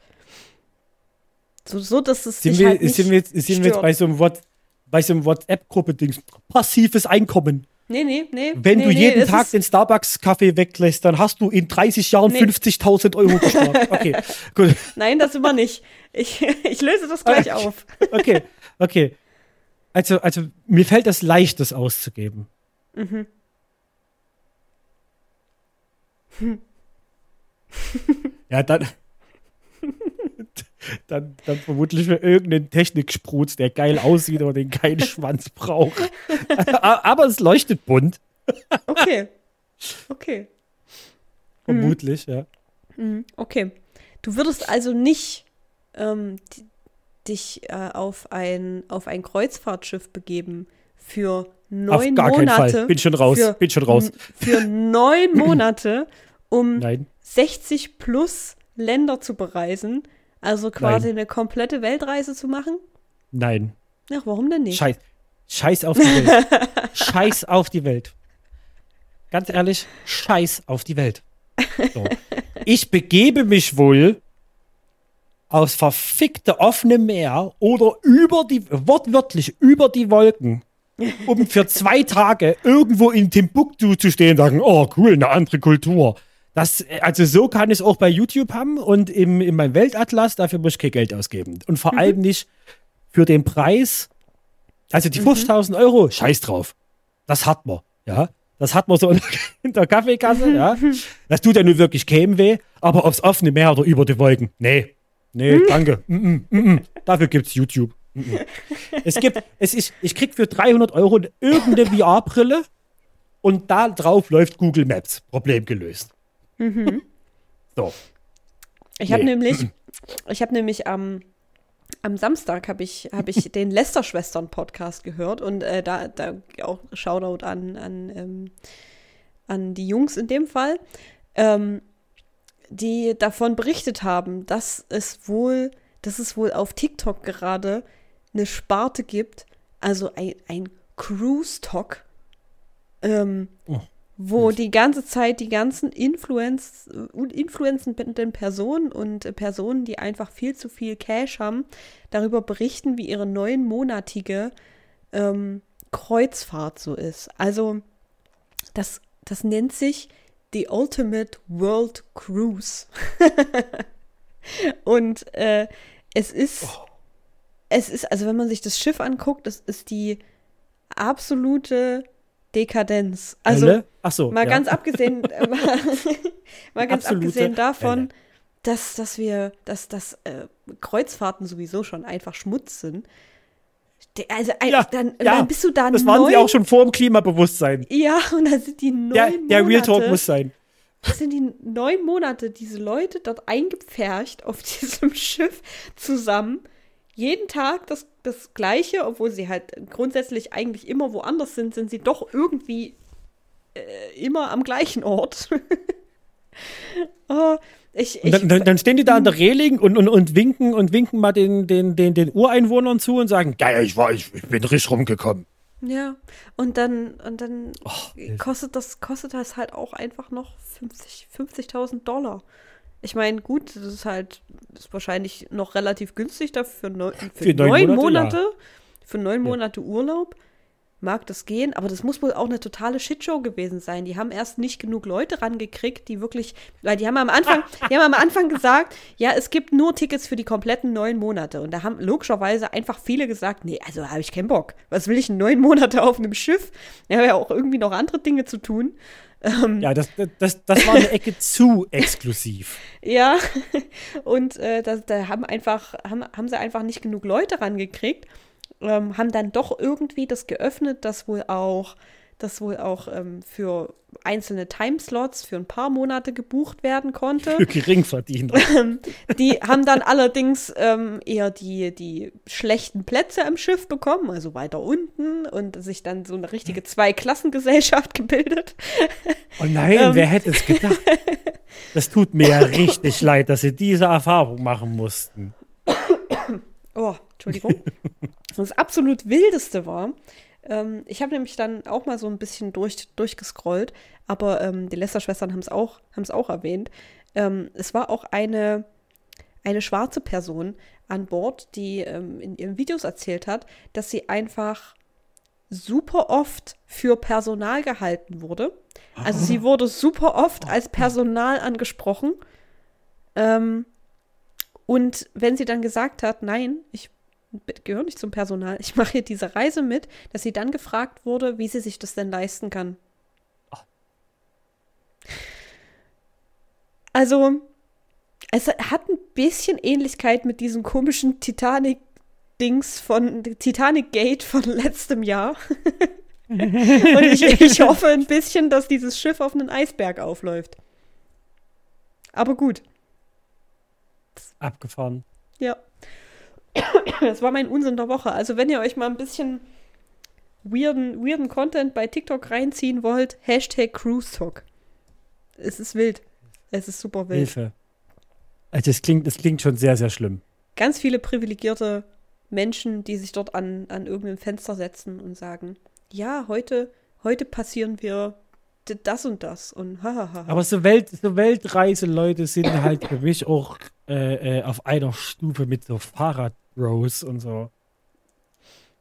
So, so dass es Sind dich wir, halt nicht sind wir jetzt, sind wir jetzt bei so einem, What, bei so einem WhatsApp-Gruppe-Dings? Passives Einkommen. Nee, nee, nee. Wenn nee, du nee, jeden es Tag den Starbucks-Kaffee weglässt, dann hast du in 30 Jahren Nee. 50.000 Euro gespart. Okay, gut. Nein, das immer nicht. Ich, ich löse das gleich Okay. auf. Okay, okay. Also, also mir fällt das leicht, das auszugeben. Mhm. Ja, dann, dann, dann vermutlich für irgendeinen Techniksprutz, der geil aussieht, aber den keinen Schwanz braucht. aber es leuchtet bunt, Okay. Okay. vermutlich, ja. Mhm, Okay. Du würdest also nicht ähm, di- dich äh, auf, ein, auf ein Kreuzfahrtschiff begeben für neun Auf gar Monate. keinen Fall. Bin schon raus. Für, Bin schon raus. Für neun Monate, um Nein. 60 plus Länder zu bereisen. Also quasi Nein. eine komplette Weltreise zu machen? Nein. Ach, warum denn nicht? Scheiß, Scheiß auf die Welt. Scheiß auf die Welt. Ganz ehrlich, Scheiß auf die Welt. So. Ich begebe mich wohl aufs verfickte offene Meer oder über die, wortwörtlich über die Wolken, um für zwei Tage irgendwo in Timbuktu zu stehen und sagen, oh cool, eine andere Kultur. Das, also so kann ich es auch bei YouTube haben und im, in meinem Weltatlas, dafür muss ich kein Geld ausgeben. Und vor allem nicht für den Preis, also die 5000 Euro, scheiß drauf. Das hat man, ja. Das hat man so in der- Kaffeekasse, ja. Das tut ja nun wirklich keinem weh, aber aufs offene Meer oder über die Wolken, nee. Nee, danke. Mm -mm, mm -mm. Dafür gibt's YouTube. Mm -mm. Es gibt, es ist, ich krieg für 300 Euro irgendeine VR-Brille und da drauf läuft Google Maps. Problem gelöst. So. Ich habe Nee. nämlich, ich habe nämlich am, am Samstag habe ich, hab ich den Lester-Schwestern-Podcast gehört und äh, da, da auch Shoutout an, an, ähm, an die Jungs in dem Fall, ähm, die davon berichtet haben, dass es wohl, dass es wohl auf TikTok gerade eine Sparte gibt, also ein, ein Cruise-Talk, ähm, Oh. Wo die ganze Zeit die ganzen Influenz, und influenzenden Personen und äh, Personen, die einfach viel zu viel Cash haben, darüber berichten, wie ihre neunmonatige ähm, Kreuzfahrt so ist. Also das, das nennt sich The Ultimate World Cruise. und äh, es ist, es ist, also wenn man sich das Schiff anguckt, das ist die absolute Dekadenz. Also Hölle? Ach so. Mal ja. ganz abgesehen, äh, mal, mal ganz Absolute abgesehen davon, Hölle. dass, dass wir, dass, dass äh, Kreuzfahrten sowieso schon einfach Schmutz sind. Also ein, Ja, dann, ja, dann bist du da Das waren sie auch schon vor dem Klimabewusstsein. Ja, und dann sind die neun Der, der Real Talk Monate, muss sein. das sind die neun Monate, diese Leute dort eingepfercht auf diesem Schiff zusammen. Jeden Tag das, das Gleiche, obwohl sie halt grundsätzlich eigentlich immer woanders sind, sind sie doch irgendwie äh, immer am gleichen Ort. oh, ich, ich, dann, dann, stehen die da an der Reling und, und, und winken und winken mal den, den, den, den Ureinwohnern zu und sagen, geil, ich war, ich, ich bin richtig rumgekommen. ja, und dann, und dann Oh, kostet das, kostet das halt auch einfach noch 50 50.000 Dollar. Ich meine, gut, das ist halt, ist wahrscheinlich noch relativ günstig dafür für, neun, für, Für neun neun Monate, Monate. Für neun Ja. Monate Urlaub mag das gehen, aber das muss wohl auch eine totale Shitshow gewesen sein. Die haben erst nicht genug Leute rangekriegt, die wirklich, weil die haben am Anfang, die haben am Anfang gesagt, ja, es gibt nur Tickets für die kompletten neun Monate. Und da haben logischerweise einfach viele gesagt, nee, also habe ich keinen Bock. Was will ich neun Monate auf einem Schiff? Ich habe ja auch irgendwie noch andere Dinge zu tun. Ja, das, das, das war eine Ecke zu exklusiv. Ja, und äh, da, da haben einfach, haben, haben sie einfach nicht genug Leute rangekriegt, ähm, haben dann doch irgendwie das geöffnet, dass wohl auch, dass wohl auch ähm, für einzelne Timeslots für ein paar Monate gebucht werden konnte. Für Geringverdiener. Die haben dann allerdings ähm, eher die, die schlechten Plätze im Schiff bekommen, also weiter unten und sich dann so eine richtige Zweiklassengesellschaft gebildet. Oh nein, Ähm. wer hätte es gedacht? Das tut mir ja richtig leid, dass sie diese Erfahrung machen mussten. Oh, Entschuldigung. das absolut Wildeste war, ähm, ich habe nämlich dann auch mal so ein bisschen durch, durchgescrollt, aber ähm, die Lester-Schwestern haben es auch, haben's auch erwähnt. Ähm, es war auch eine, eine schwarze Person an Bord, die ähm, in ihren Videos erzählt hat, dass sie einfach super oft für Personal gehalten wurde. Also sie wurde super oft als Personal angesprochen. Ähm, und wenn sie dann gesagt hat, nein, ich gehöre nicht zum Personal, ich mache hier diese Reise mit, dass sie dann gefragt wurde, wie sie sich das denn leisten kann. Also, es hat ein bisschen Ähnlichkeit mit diesem komischen Titanic-Dings von Titanic Gate von letztem Jahr. Und ich, ich hoffe ein bisschen, dass dieses Schiff auf einen Eisberg aufläuft. Aber gut. Abgefahren. Ja. Das war mein Unsinn der Woche. Also, wenn ihr euch mal ein bisschen weirden, weirden Content bei TikTok reinziehen wollt, Hashtag Cruise Talk. Es ist wild. Es ist super wild. Hilfe. Also es klingt, es klingt schon sehr, sehr schlimm. Ganz viele privilegierte Menschen, die sich dort an, an irgendein Fenster setzen und sagen, ja, heute, heute passieren wir das und das und hahaha. Aber so, Welt, so Weltreiseleute sind halt für mich auch äh, äh, auf einer Stufe mit so Fahrradbros und so.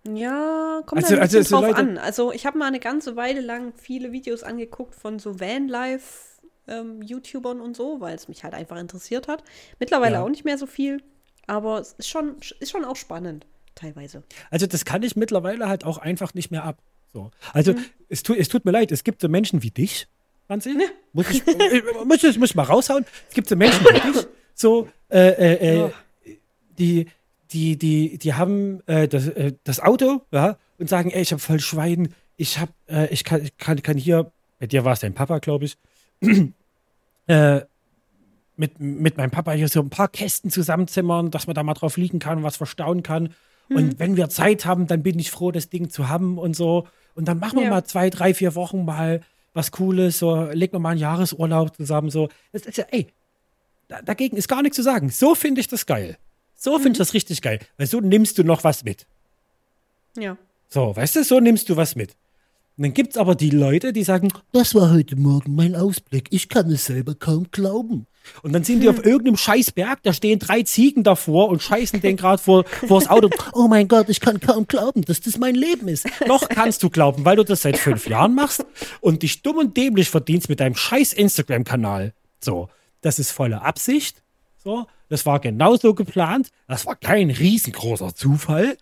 Ja, kommt also, ein bisschen also, drauf Leute, an. Also ich habe mal eine ganze Weile lang viele Videos angeguckt von so Vanlife-YouTubern ähm, und so, weil es mich halt einfach interessiert hat. Mittlerweile ja. auch nicht mehr so viel, aber es ist schon, ist schon auch spannend, teilweise. Also das kann ich mittlerweile halt auch einfach nicht mehr ab. So. Also mhm. es, tu, es tut mir leid, es gibt so Menschen wie dich, Franzi. Ja. Muss ich, muss, ich, muss ich mal raushauen. Es gibt so Menschen wie dich, so, äh, äh, äh, die die, die, die haben äh, das, äh, das Auto, ja, und sagen, ey, ich habe voll Schwein, ich hab, äh, ich kann, kann, kann hier, bei dir war es dein Papa, glaube ich, äh, mit, mit meinem Papa hier so ein paar Kästen zusammenzimmern, dass man da mal drauf liegen kann und was verstauen kann. Mhm. Und wenn wir Zeit haben, dann bin ich froh, das Ding zu haben und so. Und dann machen wir ja. mal zwei, drei, vier Wochen mal was Cooles, so legen wir mal einen Jahresurlaub zusammen, so. Das ist ja, ey, dagegen ist gar nichts zu sagen. So finde ich das geil. So finde ich mhm. das richtig geil. Weil so nimmst du noch was mit. Ja. So, weißt du, so nimmst du was mit. Und dann gibt es aber die Leute, die sagen, das war heute Morgen mein Ausblick. Ich kann es selber kaum glauben. Und dann sind die auf irgendeinem Scheißberg, da stehen drei Ziegen davor und scheißen den gerade vor, vor das Auto. Oh mein Gott, ich kann kaum glauben, dass das mein Leben ist. Doch kannst du glauben, weil du das seit fünf Jahren machst und dich dumm und dämlich verdienst mit deinem scheiß Instagram-Kanal. So, das ist volle Absicht. So, das war genauso geplant. Das war kein riesengroßer Zufall.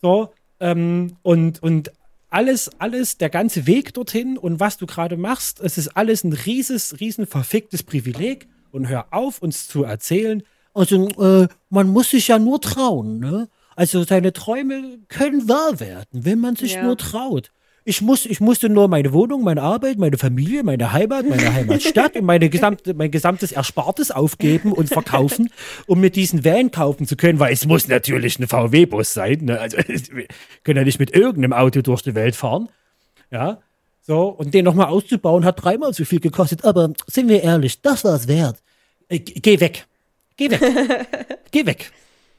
So, ähm, und, und alles, alles, der ganze Weg dorthin und was du gerade machst, es ist alles ein rieses, riesen verficktes Privileg. Und hör auf, uns zu erzählen. Also, äh, man muss sich ja nur trauen, ne? Also, seine Träume können wahr werden, wenn man sich ja. nur traut. Ich, muss, ich musste nur meine Wohnung, meine Arbeit, meine Familie, meine Heimat, meine Heimatstadt und meine gesamte, mein gesamtes Erspartes aufgeben und verkaufen, um mir diesen Van kaufen zu können, weil es muss natürlich ein VW-Bus sein. Ne? Also wir können ja nicht mit irgendeinem Auto durch die Welt fahren. Ja. So, und den nochmal auszubauen, hat dreimal so viel gekostet. Aber sind wir ehrlich, das war es wert. Äh, geh weg. Geh weg. geh weg.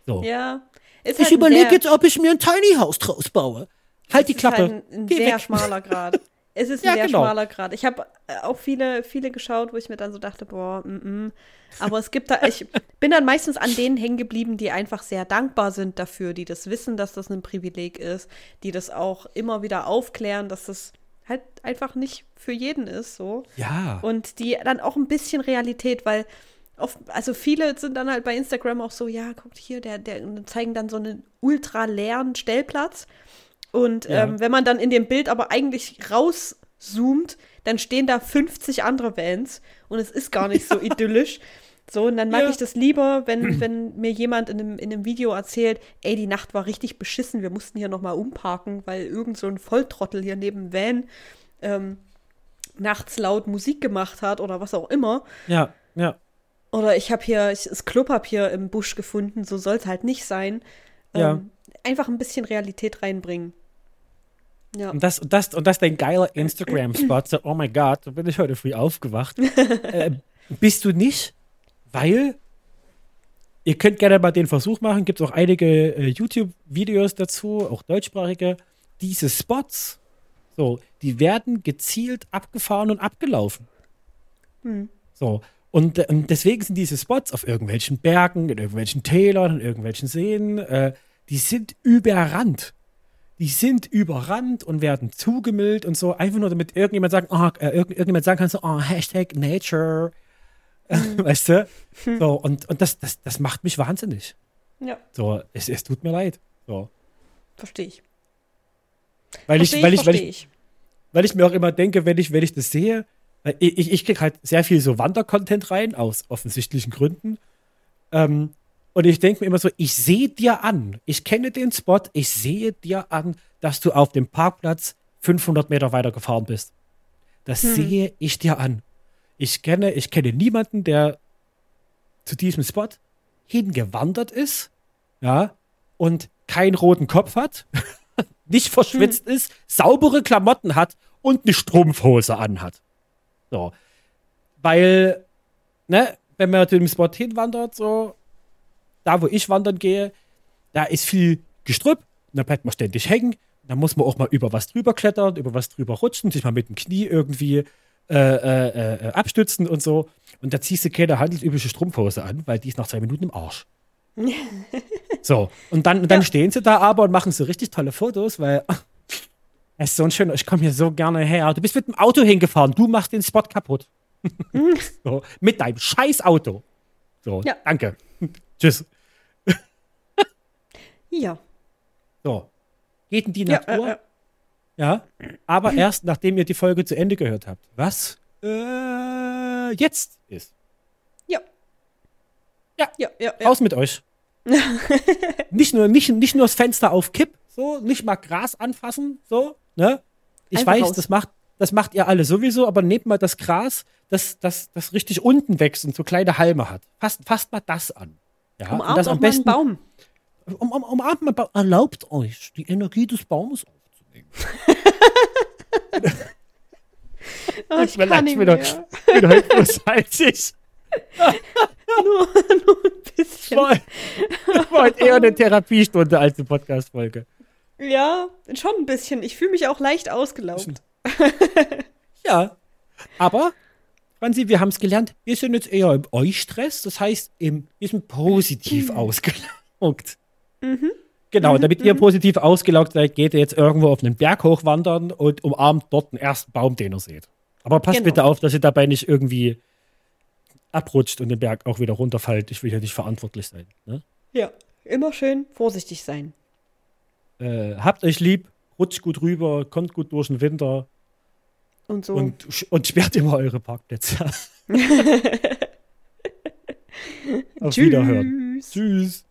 So. Ja. ich halt überlege jetzt, ob ich mir ein Tiny House draus baue. Halt die Klappe. Ist halt ein, ein sehr weg. schmaler Grad. Es ist ein ja, sehr genau. schmaler Grad. Ich habe äh, auch viele, viele geschaut, wo ich mir dann so dachte, boah, mm, mm. aber es gibt da, ich bin dann meistens an denen hängen geblieben, die einfach sehr dankbar sind dafür, die das wissen, dass das ein Privileg ist, die das auch immer wieder aufklären, dass das halt einfach nicht für jeden ist, so. Ja. Und die dann auch ein bisschen Realität, weil oft, also viele sind dann halt bei Instagram auch so, ja, guckt hier, der, der zeigen dann so einen ultra leeren Stellplatz und ja. ähm, wenn man dann in dem Bild aber eigentlich rauszoomt, dann stehen da 50 andere Vans und es ist gar nicht so idyllisch. So, und dann mag ja. ich das lieber, wenn, wenn mir jemand in einem, in einem Video erzählt, ey, die Nacht war richtig beschissen, wir mussten hier nochmal umparken, weil irgend so ein Volltrottel hier neben Van ähm, nachts laut Musik gemacht hat oder was auch immer. Ja, ja. Oder ich habe hier ich, das Klopapier im Busch gefunden, so soll es halt nicht sein. Ja. Ähm, einfach ein bisschen Realität reinbringen. Ja. Und das, und das, und das dein geiler Instagram-Spot. So, oh mein Gott, da bin ich heute früh aufgewacht. äh, bist du nicht, weil ihr könnt gerne mal den Versuch machen. Gibt es auch einige äh, YouTube-Videos dazu, auch deutschsprachige. Diese Spots, so, die werden gezielt abgefahren und abgelaufen. Hm. So. Und, äh, und, deswegen sind diese Spots auf irgendwelchen Bergen, in irgendwelchen Tälern, in irgendwelchen Seen, äh, die sind überrannt die sind überrannt und werden zugemüllt und so, einfach nur damit irgendjemand sagen, oh, äh, irgendjemand sagen kann, so, oh, Hashtag Nature. Mhm. weißt du? Hm. So, und, und das, das, das macht mich wahnsinnig. Ja. So, es, es tut mir leid. So. Verstehe ich. Weil ich, weil ich, weil ich, weil ich mir auch immer denke, wenn ich, wenn ich das sehe, ich, ich, ich kriege halt sehr viel so Wandercontent rein, aus offensichtlichen Gründen. Ähm, und ich denke mir immer so, ich sehe dir an, ich kenne den Spot, ich sehe dir an, dass du auf dem Parkplatz 500 Meter weiter gefahren bist. Das hm. sehe ich dir an. Ich kenne, ich kenne niemanden, der zu diesem Spot hingewandert ist, ja, und keinen roten Kopf hat. nicht verschwitzt hm. ist, saubere Klamotten hat und eine Strumpfhose anhat. So. Weil, ne, wenn man zu dem Spot hinwandert, so, da wo ich wandern gehe, da ist viel Gestrüpp, da bleibt man ständig hängen, da muss man auch mal über was drüber klettern, über was drüber rutschen, sich mal mit dem Knie irgendwie äh, äh, äh, abstützen und so. Und da ziehst du keine handelsübliche Strumpfhose an, weil die ist nach zwei Minuten im Arsch. so, und dann, und dann ja. stehen sie da aber und machen so richtig tolle Fotos, weil es ist so ein schöner, ich komme hier so gerne her. Du bist mit dem Auto hingefahren, du machst den Spot kaputt. so, mit deinem scheiß Auto. So, ja. danke. Tschüss. Ja. So. Geht in die Natur. Ja, äh, ja, aber erst nachdem ihr die Folge zu Ende gehört habt. Was äh, jetzt ist. Ja. Ja, ja, ja, ja. Raus mit euch. nicht, nur, nicht, nicht nur das Fenster auf Kipp, so, nicht mal Gras anfassen, so, ne? Ich Einfach weiß, das macht, das macht ihr alle sowieso, aber nehmt mal das Gras, das, das, das richtig unten wächst und so kleine Halme hat. Fasst, fasst mal das an. Ja? Umarmt und das am besten, Baum. Um, um, umarmt mal. Erlaubt euch, die Energie des Baumes aufzunehmen. oh, ich, ich bin, kann nicht mehr. Ich bin heute nur salzig. nur, nur ein bisschen. War, war heute eher eine Therapiestunde als eine Podcast-Folge. Ja, schon ein bisschen. Ich fühle mich auch leicht ausgelaugt. ja, aber, Franzi, wir haben es gelernt, wir sind jetzt eher im Eustress, das heißt, im, wir sind positiv mhm. ausgelaugt. Mhm. Genau, mhm, damit ihr mhm. positiv ausgelaugt seid, geht ihr jetzt irgendwo auf einen Berg hochwandern und umarmt dort den ersten Baum, den ihr seht. Aber passt genau. bitte auf, dass ihr dabei nicht irgendwie abrutscht und den Berg auch wieder runterfällt. Ich will ja nicht verantwortlich sein. Ne? Ja, immer schön vorsichtig sein. Äh, habt euch lieb, rutscht gut rüber, kommt gut durch den Winter. Und so. Und, und sperrt immer eure Parkplätze. Auf Tschüss. Wiederhören. Tschüss.